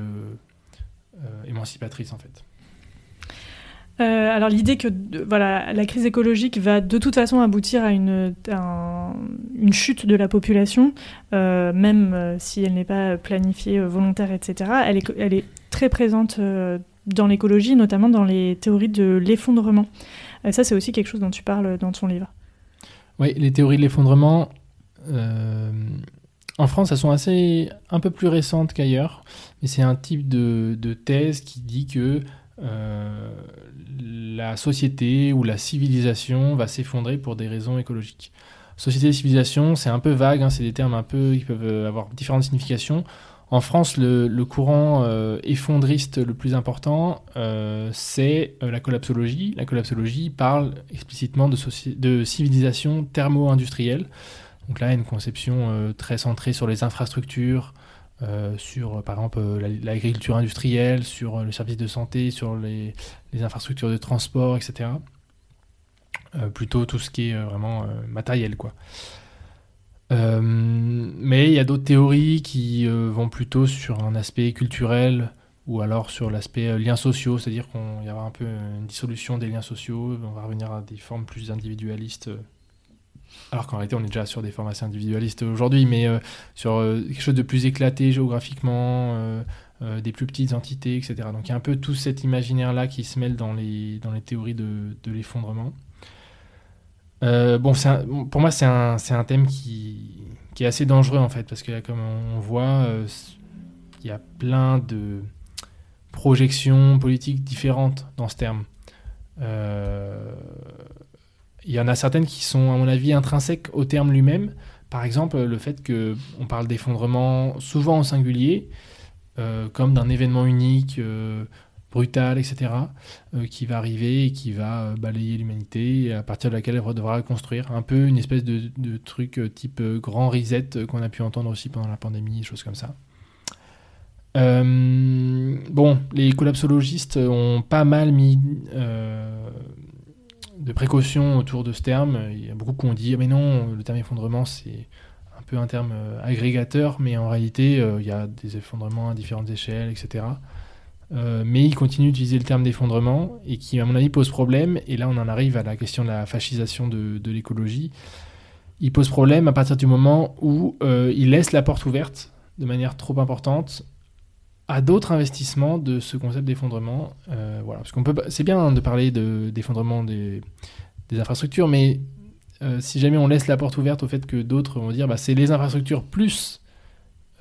émancipatrices en fait. Euh, alors l'idée que voilà, la crise écologique va de toute façon aboutir à une, une chute de la population, euh, même euh, si elle n'est pas planifiée, volontaire, etc., elle est, elle est très présente dans l'écologie, notamment dans les théories de l'effondrement. ça, c'est aussi quelque chose dont tu parles dans ton livre. Oui, les théories de l'effondrement, en France, elles sont assez un peu plus récentes qu'ailleurs, mais c'est un type de, de, thèse qui dit que la société ou la civilisation va s'effondrer pour des raisons écologiques. Société et civilisation, c'est un peu vague, hein, c'est des termes un peu qui peuvent avoir différentes significations. En France, le, courant effondriste le plus important, c'est la collapsologie. La collapsologie parle explicitement de, de civilisation thermo-industrielle. Donc là, une conception très centrée sur les infrastructures, euh, sur par exemple euh, l'agriculture industrielle, sur euh, le service de santé, sur les, infrastructures de transport, etc. plutôt tout ce qui est vraiment matériel, quoi. mais il y a d'autres théories qui vont plutôt sur un aspect culturel ou alors sur l'aspect liens sociaux, c'est-à-dire qu'il y aura un peu une dissolution des liens sociaux, on va revenir à des formes plus individualistes alors qu'en réalité on est déjà sur des formations individualistes aujourd'hui, mais euh, sur euh, quelque chose de plus éclaté géographiquement, euh, des plus petites entités, etc. Donc il y a un peu tout cet imaginaire-là qui se mêle dans les, dans les théories de, de l'effondrement. bon, pour moi c'est un, un, thème qui, qui, est assez dangereux en fait, parce que comme on voit, il y a plein de projections politiques différentes dans ce terme. Il y en a certaines qui sont, à mon avis, intrinsèques au terme lui-même. Par exemple, le fait qu'on parle d'effondrement souvent en singulier, euh, comme d'un événement unique, euh, brutal, etc., euh, qui va arriver et qui va balayer l'humanité, à partir de laquelle elle devra reconstruire. Un peu une espèce de, truc type grand reset qu'on a pu entendre aussi pendant la pandémie, choses comme ça. bon, les collapsologistes ont pas mal mis de précaution autour de ce terme. Il y a beaucoup qui ont dit mais non, le terme effondrement c'est un peu un terme euh, agrégateur, mais en réalité euh, il y a des effondrements à différentes échelles, etc. Euh, mais ils continuent d'utiliser le terme d'effondrement et qui à mon avis pose problème. Et là on en arrive à la question de la fascisation de, l'écologie. Il pose problème à partir du moment où il laisse la porte ouverte de manière trop importante à d'autres investissements de ce concept d'effondrement. Euh, voilà, parce qu'on peut, c'est bien de parler de, d'effondrement des, infrastructures, mais euh, si jamais on laisse la porte ouverte au fait que d'autres vont dire, bah, c'est les infrastructures plus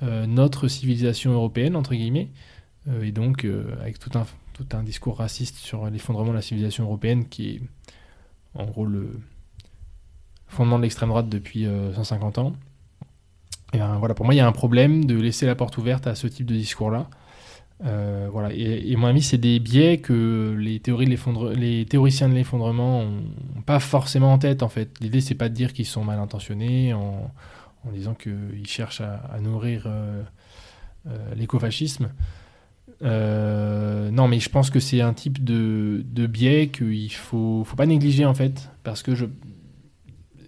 euh, notre civilisation européenne entre guillemets, et donc avec tout un tout un discours raciste sur l'effondrement de la civilisation européenne qui est en gros le fondement de l'extrême droite depuis 150 ans. Et ben, voilà, pour moi, il y a un problème de laisser la porte ouverte à ce type de discours-là. Euh, voilà. Et, mon ami, c'est des biais que les, théoriciens de l'effondrement n'ont pas forcément en tête, en fait. L'idée, c'est pas de dire qu'ils sont mal intentionnés en, disant qu'ils cherchent à, nourrir euh, euh, l'écofascisme. non, mais je pense que c'est un type de, biais qu'il faut, faut pas négliger, en fait, parce que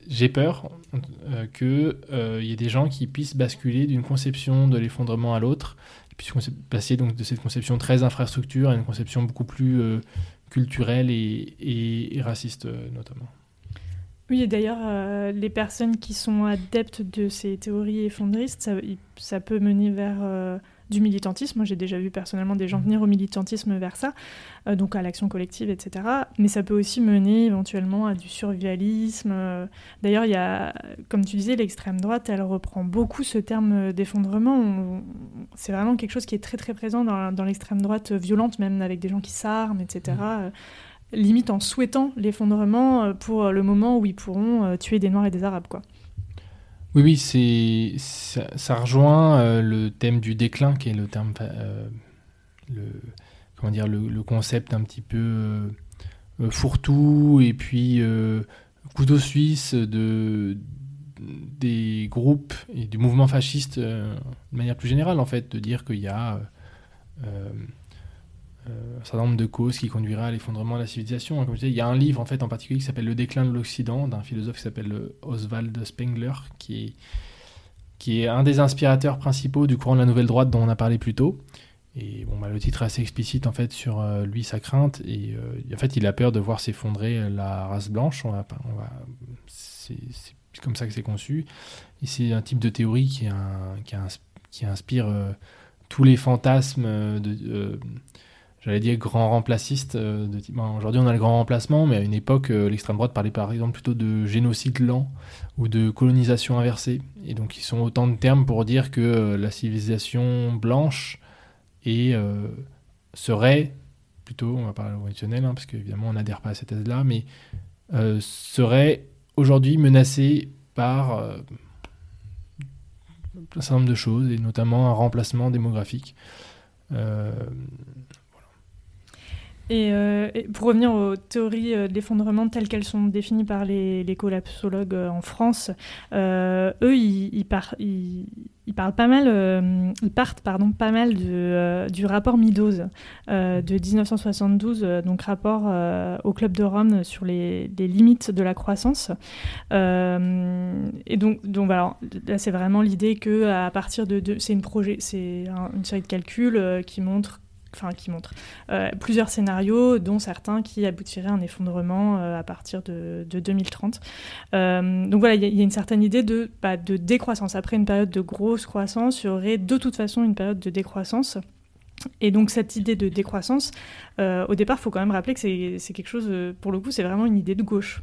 j'ai peur qu'il y ait des gens qui puissent basculer d'une conception de l'effondrement à l'autre puisqu'on s'est passé donc de cette conception très infrastructure à une conception beaucoup plus euh, culturelle et, raciste euh, notamment. Oui, et d'ailleurs, euh, les personnes qui sont adeptes de ces théories effondristes, ça, ça peut mener vers du militantisme. Moi, j'ai déjà vu personnellement des gens venir au militantisme vers ça, euh, donc à l'action collective, etc. Mais ça peut aussi mener éventuellement à du survivalisme. D'ailleurs, il y a, comme tu disais, l'extrême droite, elle reprend beaucoup ce terme d'effondrement. C'est vraiment quelque chose qui est très très présent dans, l'extrême droite violente, même avec des gens qui s'arment, etc. Mmh. Limite en souhaitant l'effondrement euh, pour le moment où ils pourront euh, tuer des Noirs et des Arabes, quoi. Oui, oui, c'est ça, rejoint euh, le thème du déclin, qui est le terme, euh, le, comment dire, le, concept un petit peu euh, fourre-tout et puis couteau suisse de des groupes et du mouvement fasciste de manière plus générale, en fait, de dire qu'il y a euh, un certain nombre de causes qui conduiraient à l'effondrement de la civilisation. Il y a un livre en fait en particulier qui s'appelle Le déclin de l'Occident d'un philosophe qui s'appelle euh, Oswald Spengler, qui est, qui est un des inspirateurs principaux du courant de la nouvelle droite dont on a parlé plus tôt. Et bon, bah, le titre est assez explicite en fait sur euh, lui, sa crainte. Et en fait, il a peur de voir s'effondrer la race blanche. C'est, comme ça que c'est conçu. Et c'est un type de théorie qui, qui, qui inspire tous les fantasmes de j'allais dire grand remplaciste. Euh, aujourd'hui, on a le grand remplacement, mais à une époque, euh, l'extrême droite parlait par exemple plutôt de génocide lent ou de colonisation inversée. Et donc, ils sont autant de termes pour dire que euh, la civilisation blanche serait plutôt, on va parler traditionnel, hein, parce qu'évidemment, on n'adhère pas à cette thèse-là, mais serait aujourd'hui menacée par un certain nombre de choses, et notamment un remplacement démographique. Euh, et, pour revenir aux théories euh, de l'effondrement telles qu'elles sont définies par les, collapsologues euh, en France, eux, ils, ils, parlent pas mal, ils partent pardon, pas mal du rapport Meadows de 1972, donc rapport au Club de Rome sur les, limites de la croissance. et donc, donc là, c'est vraiment l'idée que à partir de, c'est une projet, c'est une série de calculs qui montrent enfin qui montre euh, plusieurs scénarios, dont certains qui aboutiraient à un effondrement euh, à partir de, 2030. Euh, donc voilà, il y, a une certaine idée de, bah, de décroissance. Après une période de grosse croissance, il y aurait de toute façon une période de décroissance. Et donc cette idée de décroissance, au départ, il faut quand même rappeler que c'est quelque chose, pour le coup, c'est vraiment une idée de gauche.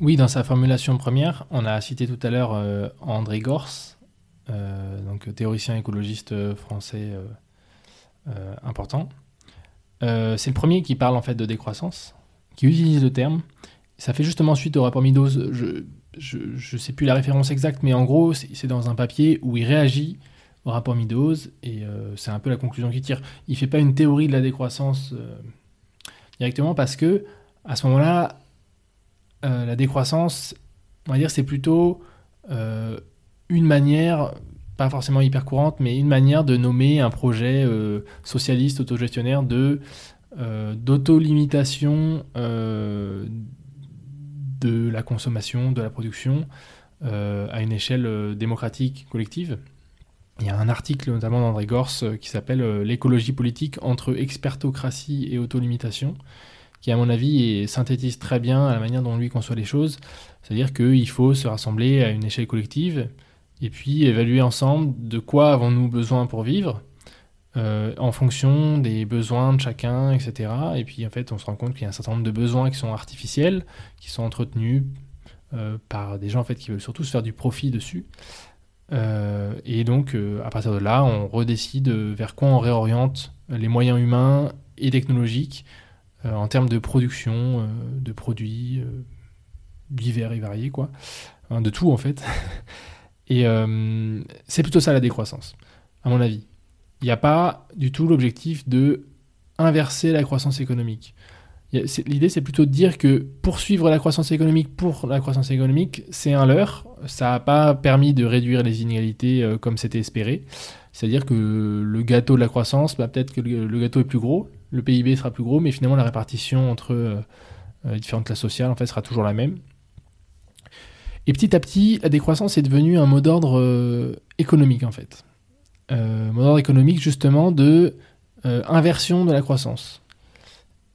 Oui, dans sa formulation première, on a cité tout à l'heure André Gors, donc théoricien écologiste français important. Euh, c'est le premier qui parle en fait de décroissance, qui utilise le terme. Ça fait justement suite au rapport Meadows. Je ne sais plus la référence exacte, mais en gros, c'est dans un papier où il réagit au rapport Meadows, et euh, c'est un peu la conclusion qu'il tire. Il fait pas une théorie de la décroissance directement parce que à ce moment-là, la décroissance, on va dire, c'est plutôt une manière pas forcément hyper courante, mais une manière de nommer un projet euh, socialiste autogestionnaire de euh, d'auto-limitation euh, de la consommation, de la production à une échelle démocratique collective. Il y a un article notamment d'André Gors qui s'appelle L'écologie politique entre expertocratie et autolimitation, qui à mon avis synthétise très bien la manière dont lui conçoit les choses. C'est-à-dire qu'il faut se rassembler à une échelle collective, et puis évaluer ensemble de quoi avons-nous besoin pour vivre, euh, en fonction des besoins de chacun, etc. Et puis en fait, on se rend compte qu'il y a un certain nombre de besoins qui sont artificiels, qui sont entretenus euh, par des gens en fait qui veulent surtout se faire du profit dessus. Euh, et donc, à partir de là, on redécide vers quoi on réoriente les moyens humains et technologiques en termes de production de produits divers et variés, quoi. de tout en fait. Et euh, c'est plutôt ça la décroissance, à mon avis. Il n'y a pas du tout l'objectif de inverser la croissance économique. L'idée, c'est plutôt de dire que poursuivre la croissance économique pour la croissance économique, c'est un leurre. Ça n'a pas permis de réduire les inégalités euh, comme c'était espéré. C'est-à-dire que le gâteau de la croissance, bah, peut-être que le, gâteau est plus gros, le PIB sera plus gros, mais finalement la répartition entre euh, les différentes classes sociales en fait sera toujours la même. Et petit à petit, la décroissance est devenue un mot d'ordre euh, économique en fait. Euh, mot d'ordre économique justement de euh, inversion de la croissance.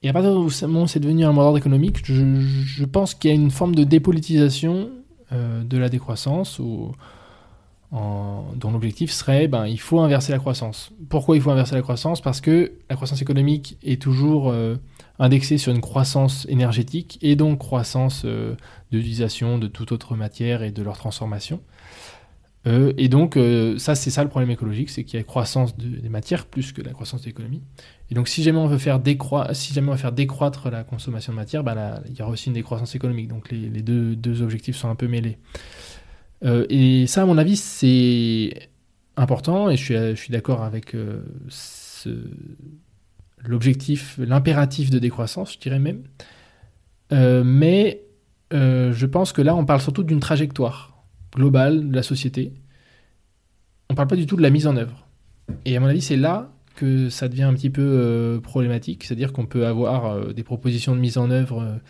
Et à partir du moment où c'est devenu un mot d'ordre économique, je, pense qu'il y a une forme de dépolitisation de la décroissance dont l'objectif serait ben, il faut inverser la croissance. Pourquoi il faut inverser la croissance? Parce que la croissance économique est toujours indexée sur une croissance énergétique et donc croissance d'utilisation de toute autre matière et de leur transformation. Euh, et donc, euh, ça, c'est ça le problème écologique, c'est qu'il y a croissance des matières plus que la croissance de l'économie. Et donc, si jamais on veut faire, si jamais on veut faire décroître la consommation de matière, bah il y aura aussi une décroissance économique. Donc, les, deux, objectifs sont un peu mêlés. Euh, et ça, à mon avis, c'est important, et je suis, d'accord avec l'objectif, l'impératif de décroissance, je dirais même. mais euh, je pense que là, on parle surtout d'une trajectoire globale de la société. On ne parle pas du tout de la mise en œuvre. Et à mon avis, c'est là que ça devient un petit peu euh, problématique. C'est-à-dire qu'on peut avoir euh, des propositions de mise en œuvre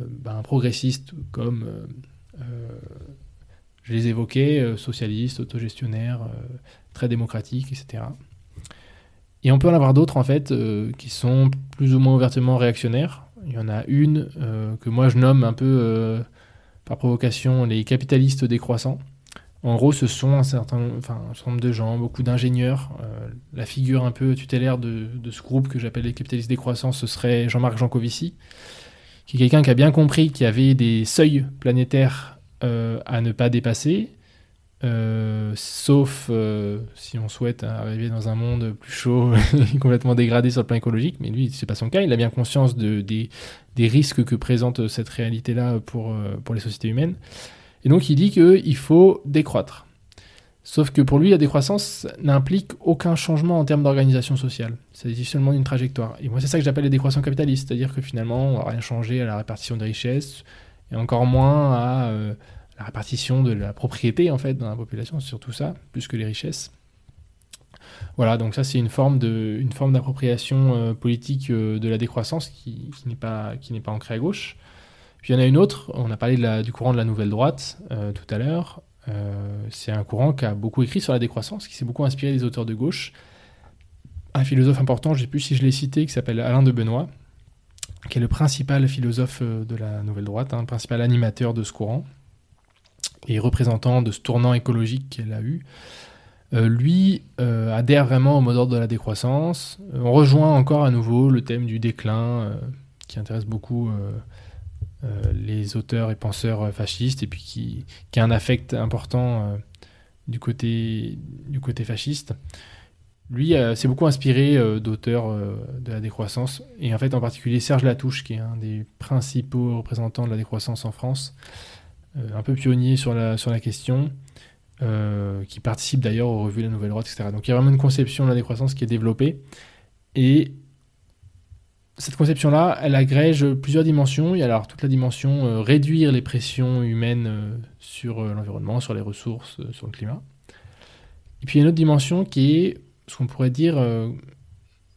ben, progressistes comme, je les évoquais, socialistes, autogestionnaires, très démocratiques, etc. Et on peut en avoir d'autres, en fait, qui sont plus ou moins ouvertement réactionnaires, il y en a une euh, que moi je nomme un peu euh, par provocation les capitalistes décroissants. En gros, ce sont un certain, nombre de gens, beaucoup d'ingénieurs. Euh, la figure un peu tutélaire de, de ce groupe que j'appelle les capitalistes décroissants, ce serait Jean-Marc Jancovici, qui est quelqu'un qui a bien compris qu'il y avait des seuils planétaires à ne pas dépasser, euh, sauf euh, si on souhaite arriver dans un monde plus chaud complètement dégradé sur le plan écologique, mais lui, c'est pas son cas. Il a bien conscience de, des, risques que présente cette réalité-là pour, euh, pour les sociétés humaines. Et donc, il dit qu'il faut décroître. Sauf que pour lui, la décroissance n'implique aucun changement en termes d'organisation sociale. C'est seulement une trajectoire. Et moi, c'est ça que j'appelle les décroissants capitalistes, c'est-à-dire que finalement, on va rien changer à la répartition des richesses, et encore moins à la répartition de la propriété, en fait, dans la population, c'est surtout ça, plus que les richesses. Voilà, donc ça, c'est une forme d'appropriation euh, politique euh, de la décroissance qui, qui n'est pas, pas ancrée à gauche. Puis il y en a une autre, on a parlé de la, du courant de la nouvelle droite tout à l'heure, euh, c'est un courant qui a beaucoup écrit sur la décroissance, qui s'est beaucoup inspiré des auteurs de gauche. Un philosophe important, je ne sais plus si je l'ai cité, qui s'appelle Alain de Benoît, qui est le principal philosophe euh, de la nouvelle droite, hein, le principal animateur de ce courant et représentant de ce tournant écologique qu'elle a eu. Euh, lui adhère vraiment au mot d'ordre de la décroissance. on rejoint encore à nouveau le thème du déclin qui intéresse beaucoup euh, les auteurs et penseurs fascistes, et puis qui, a un affect important euh, du, côté, du côté fasciste. Lui euh, s'est beaucoup inspiré d'auteurs de la décroissance, et en fait en particulier Serge Latouche, qui est un des principaux représentants de la décroissance en France, un peu pionnier sur la, sur la question, qui participe d'ailleurs aux revues de la Nouvelle Droite, etc. Donc il y a vraiment une conception de la décroissance qui est développée, et cette conception-là, elle agrège plusieurs dimensions. Il y a alors toute la dimension euh, réduire les pressions humaines euh, sur euh, l'environnement, sur les ressources, sur le climat. Et puis il y a une autre dimension qui est ce qu'on pourrait dire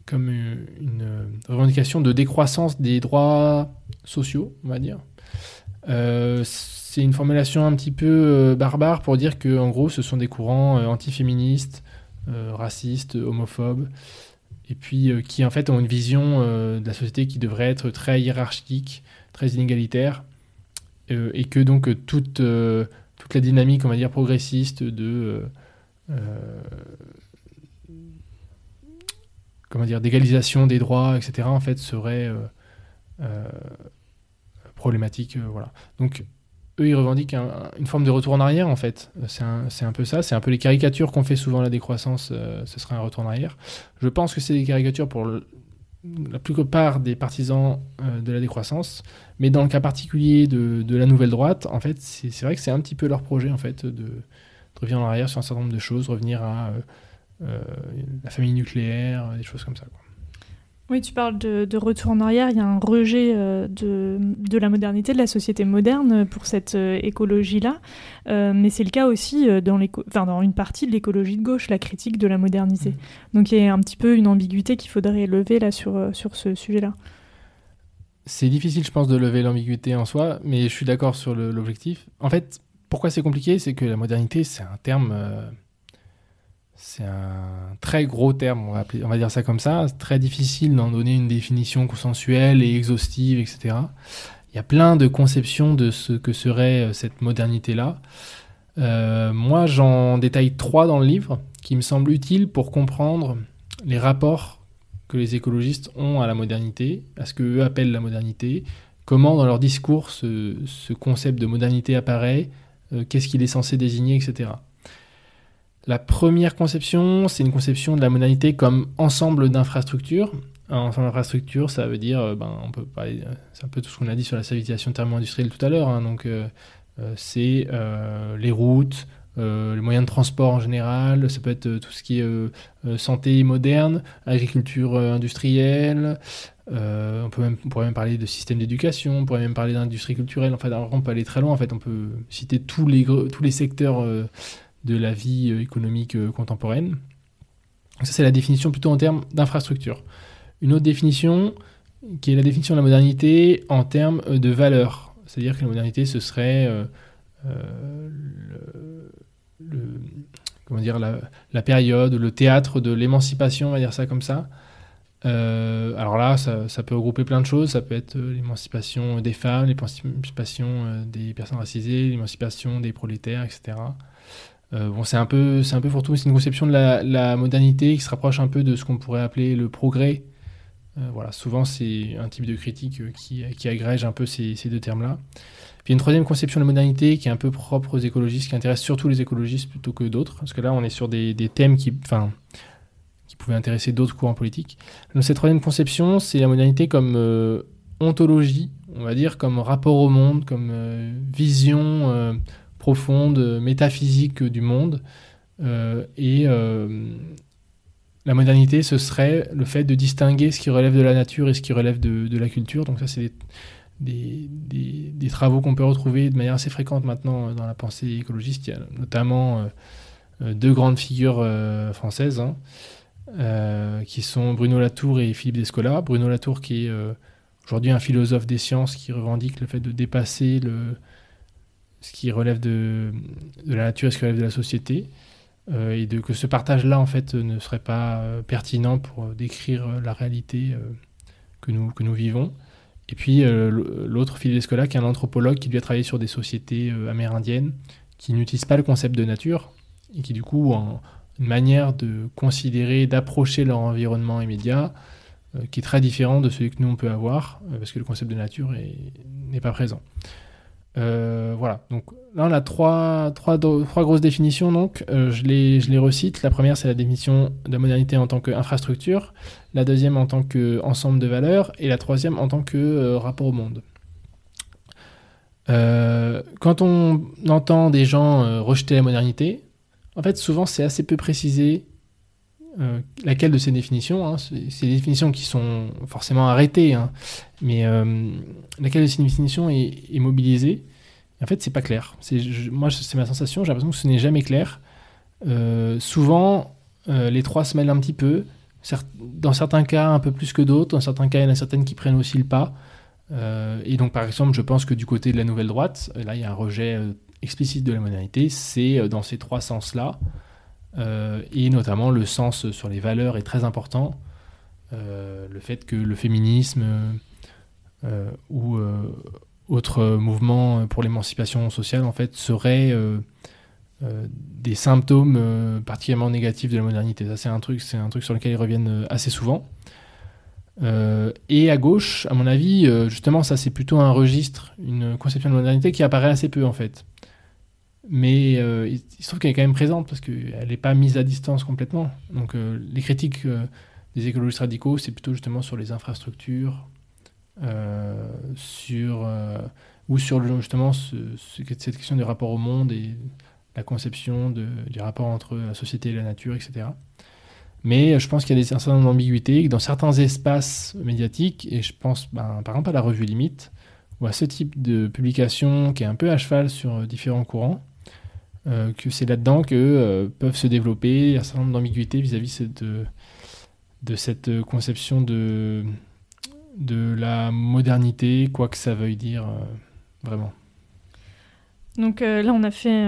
comme une revendication de décroissance des droits sociaux, on va dire. C'est une formulation un petit peu barbare pour dire que en gros ce sont des courants antiféministes, racistes, homophobes, et puis euh, qui en fait ont une vision euh, de la société qui devrait être très hiérarchique, très inégalitaire, euh, et que donc toute, la dynamique, on va progressiste de comment dire d'égalisation des droits, etc. en fait serait problématique, voilà. Eux, ils revendiquent une forme de retour en arrière, en fait. C'est un, peu ça. C'est un peu les caricatures qu'on fait souvent la décroissance. Euh, ce serait un retour en arrière. Je pense que c'est des caricatures pour la plupart des partisans euh, de la décroissance. Mais dans le cas particulier de, la nouvelle droite, en fait, c'est vrai que c'est un petit peu leur projet, en fait, de, revenir en arrière sur un certain nombre de choses, revenir à euh, la famille nucléaire, des choses comme ça. Oui, tu parles de, retour en arrière. Il y a un rejet euh, de, de, la modernité, de la société moderne pour cette euh, écologie-là. Euh, mais c'est le cas aussi dans, enfin, dans une partie de l'écologie de gauche, la critique de la modernité. Mmh. Donc il y a un petit peu une ambiguïté qu'il faudrait lever là sur, sur ce sujet-là. C'est difficile, je pense, de lever l'ambiguïté en soi, mais je suis d'accord sur l'objectif. En fait, pourquoi c'est compliqué? C'est que la modernité, c'est un terme c'est un très gros terme, on va, dire ça comme ça. C'est très difficile d'en donner une définition consensuelle et exhaustive, etc. Il y a plein de conceptions de ce que serait euh, cette modernité-là. Euh, moi, j'en détaille trois dans le livre qui me semblent utiles pour comprendre les rapports que les écologistes ont à la modernité, à ce qu'eux appellent la modernité, comment dans leur discours ce, concept de modernité apparaît, euh, qu'est-ce qu'il est censé désigner, etc. La première conception, c'est une conception de la modernité comme ensemble d'infrastructures. Ensemble d'infrastructures, ça veut dire, euh, ben, on peut euh, c'est un peu tout ce qu'on a dit sur la civilisation thermo-industrielle tout à l'heure. Hein. donc, euh, c'est les routes, les moyens de transport en général, ça peut être tout ce qui est santé moderne, agriculture industrielle, on, peut même, pourrait même parler de système d'éducation, on pourrait même parler d'industrie culturelle. En fait, on peut aller très loin. En fait, on peut citer tous les, tous les secteurs de la vie euh, économique euh, contemporaine. Ça, c'est la définition plutôt en termes d'infrastructure. Une autre définition, qui est la définition de la modernité en termes euh, de valeur. C'est-à-dire que la modernité, ce serait comment dire, la, période, le théâtre de l'émancipation, on va dire ça comme ça. alors là, ça, peut regrouper plein de choses. Ça peut être l'émancipation des femmes, l'émancipation des personnes racisées, l'émancipation des prolétaires, etc. Euh, c'est un peu, c'est un peu fourre-tout, c'est une conception de la, modernité qui se rapproche un peu de ce qu'on pourrait appeler le progrès. Euh, voilà, souvent c'est un type de critique euh, qui, qui agrège un peu ces, deux termes-là. Puis une troisième conception de la modernité qui est un peu propre aux écologistes, qui intéresse surtout les écologistes plutôt que d'autres, parce que là on est sur des, thèmes qui, enfin, qui pouvaient intéresser d'autres courants politiques. Donc cette troisième conception, c'est la modernité comme ontologie, on va dire, comme rapport au monde, comme vision profonde, métaphysique du monde, et la modernité, ce serait le fait de distinguer ce qui relève de la nature et ce qui relève de, la culture. Donc ça, c'est des, travaux qu'on peut retrouver de manière assez fréquente maintenant dans la pensée écologiste. Il y a notamment deux grandes figures françaises. Hein. Euh, qui sont Bruno Latour et Philippe Descola. Bruno Latour qui est euh, aujourd'hui un philosophe des sciences qui revendique le fait de dépasser le, ce qui relève de, la nature et ce qui relève de la société. Euh, et que ce partage-là, en fait, ne serait pas pertinent pour décrire la réalité que, nous, que nous vivons. Et puis l'autre, Philippe Descola, qui est un anthropologue qui doit travailler sur des sociétés amérindiennes qui n'utilisent pas le concept de nature et qui, du coup, en, une manière de considérer, d'approcher leur environnement immédiat euh, qui est très différent de celui que nous on peut avoir, euh, parce que le concept de nature n'est pas présent. Euh, voilà, donc là on a trois, trois, trois grosses définitions, donc je, les, je les recite. La première c'est la définition de la modernité en tant qu'infrastructure, la deuxième en tant qu'ensemble de valeurs, et la troisième en tant que rapport au monde. quand on entend des gens rejeter la modernité, en fait, souvent, c'est assez peu précisé euh, laquelle de ces définitions. Hein, c'est des définitions qui sont forcément arrêtées, hein, mais euh, laquelle de ces définitions est, mobilisée. en fait, c'est pas clair. moi, c'est ma sensation. J'ai l'impression que ce n'est jamais clair. Euh, souvent, les trois se mêlent un petit peu. dans certains cas, un peu plus que d'autres. Dans certains cas, il y en a certaines qui prennent aussi le pas. et donc, par exemple, je pense que du côté de la nouvelle droite, là, il y a un rejet explicite de la modernité, c'est dans ces trois sens-là, et notamment le sens sur les valeurs est très important. Euh, le fait que le féminisme ou autre mouvement pour l'émancipation sociale en fait serait des symptômes particulièrement négatifs de la modernité. Ça c'est un truc, c'est un truc sur lequel ils reviennent assez souvent. et à gauche, à mon avis, justement, ça c'est plutôt un registre, une conception de modernité qui apparaît assez peu en fait mais euh, il, se trouve qu'elle est quand même présente parce qu'elle n'est pas mise à distance complètement. Donc euh, les critiques euh, des écologistes radicaux, c'est plutôt justement sur les infrastructures, sur, ou sur justement cette question du rapport au monde et la conception de, du rapport entre la société et la nature, etc. Mais je pense qu'il y a des, un certain dans certains espaces médiatiques, et je pense ben, par exemple à la revue Limite, ou à ce type de publication qui est un peu à cheval sur différents courants, euh, que c'est là-dedans que euh, peuvent se développer un certain nombre d'ambiguïtés vis-à-vis de, cette conception de, de la modernité, quoi que ça veuille dire euh, vraiment. Donc là, on a fait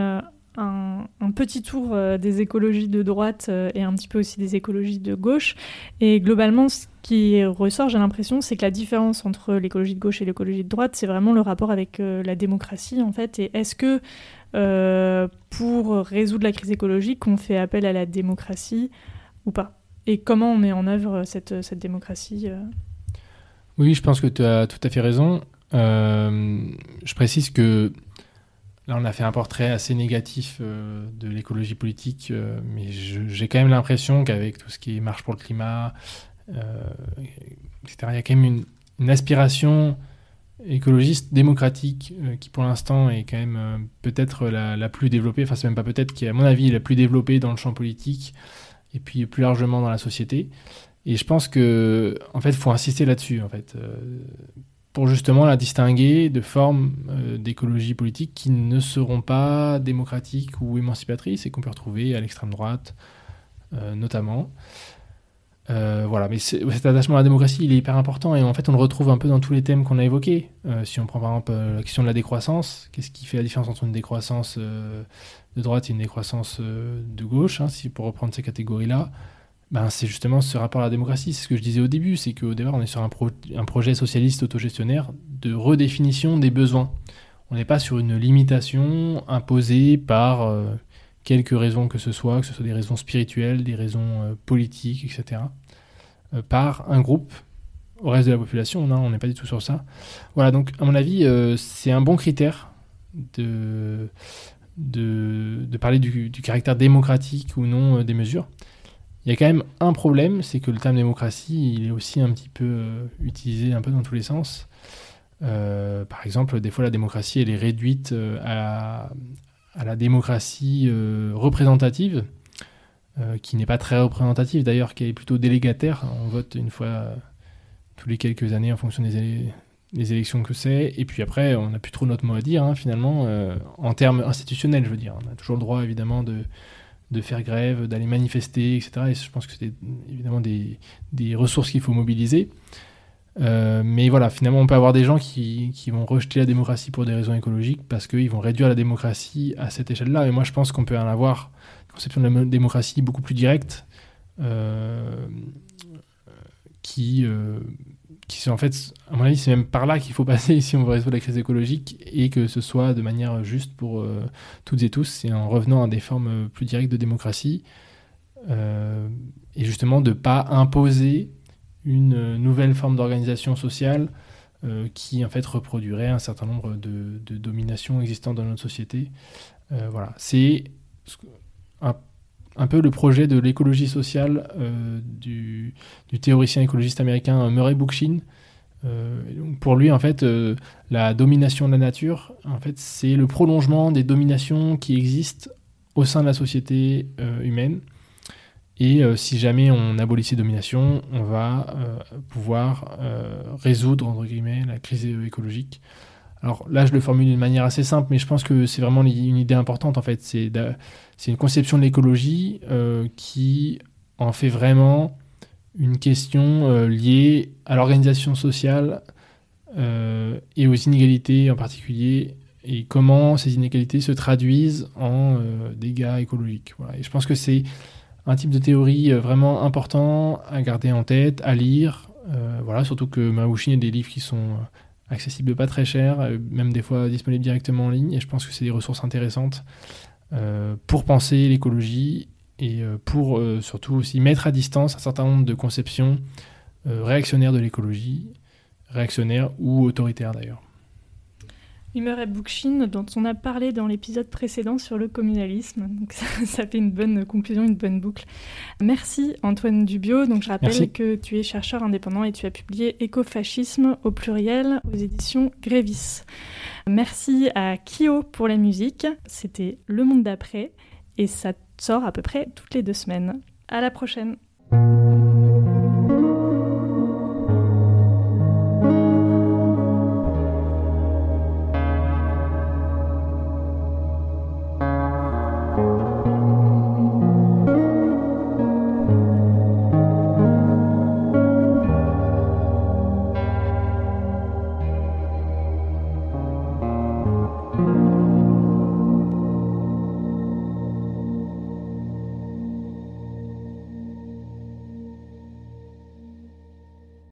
un, petit tour des écologies de droite et un petit peu aussi des écologies de gauche. Et globalement, ce qui ressort, j'ai l'impression, c'est que la différence entre l'écologie de gauche et l'écologie de droite, c'est vraiment le rapport avec la démocratie, en fait. Et est-ce que euh, pour résoudre la crise écologique, on fait appel à la démocratie ou pas? Et comment on met en œuvre cette, cette démocratie euh? Oui, je pense que tu as tout à fait raison. Euh, je précise que là, on a fait un portrait assez négatif de l'écologie politique, mais j'ai quand même l'impression qu'avec tout ce qui marche pour le climat, etc., il y a quand même une aspiration écologiste démocratique euh, qui pour l'instant est quand même euh, peut-être la, plus développée, enfin c'est même pas peut-être, qui est à mon avis la plus développée dans le champ politique et puis plus largement dans la société. Et je pense que en fait, faut insister là-dessus en fait euh, pour justement la distinguer de formes d'écologie politique qui ne seront pas démocratiques ou émancipatrices et qu'on peut retrouver à l'extrême droite notamment. Euh, voilà, mais cet attachement à la démocratie, il est hyper important et en fait, on le retrouve un peu dans tous les thèmes qu'on a évoqués. Euh, si on prend par exemple euh, la question de la décroissance, qu'est-ce qui fait la différence entre une décroissance de droite et une décroissance de gauche, hein, si pour reprendre ces catégories-là ben, c'est justement ce rapport à la démocratie. C'est ce que je disais au début, c'est qu'au départ, on est sur un, un projet socialiste autogestionnaire de redéfinition des besoins. On n'est pas sur une limitation imposée par quelques raisons que ce soit, que ce soit des raisons spirituelles, des raisons politiques, etc. Euh, par un groupe au reste de la population. Non, on n'est pas du tout sur ça. Voilà, donc à mon avis, euh, c'est un bon critère de, de, parler du, caractère démocratique ou non euh, des mesures. Il y a quand même un problème, c'est que le terme démocratie, il est aussi un petit peu utilisé un peu dans tous les sens. par exemple, des fois, la démocratie, elle est réduite à, à la démocratie représentative. qui n'est pas très représentatif d'ailleurs, qui est plutôt délégataire. On vote une fois tous les quelques années en fonction des, élections que c'est. Et puis après, on n'a plus trop notre mot à dire, hein, finalement, en termes institutionnels, je veux dire. On a toujours le droit, évidemment, de, faire grève, d'aller manifester, etc. Et je pense que c'est évidemment des ressources qu'il faut mobiliser. Euh, mais voilà, finalement, on peut avoir des gens qui, qui, vont rejeter la démocratie pour des raisons écologiques parce qu'ils vont réduire la démocratie à cette échelle-là. Et moi, je pense qu'on peut en avoir une conception de la démocratie beaucoup plus directe euh, qui, euh, qui en fait, à mon avis, c'est même par là qu'il faut passer si on veut résoudre la crise écologique et que ce soit de manière juste pour toutes et tous, c'est en revenant à des formes plus directes de démocratie et justement de ne pas imposer une nouvelle forme d'organisation sociale euh, qui en fait reproduirait un certain nombre de, dominations existantes dans notre société. Euh, voilà, c'est un, peu le projet de l'écologie sociale euh, du, théoricien écologiste américain Murray Bookchin. pour lui, en fait, la domination de la nature, en fait, c'est le prolongement des dominations qui existent au sein de la société humaine. Et euh, si jamais on abolit ces dominations, on va euh, pouvoir euh, résoudre, entre guillemets, la crise écologique. Alors là, je le formule d'une manière assez simple, mais je pense que c'est vraiment une idée importante, en fait. C'est une conception de l'écologie qui en fait vraiment une question liée à l'organisation sociale et aux inégalités en particulier, et comment ces inégalités se traduisent en dégâts écologiques. Voilà. Et je pense que c'est un type de théorie euh, vraiment important à garder en tête, à lire. Euh, voilà, surtout que Maouchi a des livres qui sont euh, accessibles pas très cher, même des fois disponibles directement en ligne. Et je pense que c'est des ressources intéressantes pour penser l'écologie et pour surtout aussi mettre à distance un certain nombre de conceptions réactionnaires de l'écologie, réactionnaires ou autoritaires d'ailleurs. Humeur et Bookchin, dont on a parlé dans l'épisode précédent sur le communalisme. Donc ça, fait une bonne conclusion, une bonne boucle. Merci Antoine Dubio. Donc je rappelle que tu es chercheur indépendant et tu as publié Écofascisme au pluriel aux éditions Grévis. Merci à Kyo pour la musique. C'était Le Monde d'après et ça sort à peu près toutes les deux semaines. À la prochaine.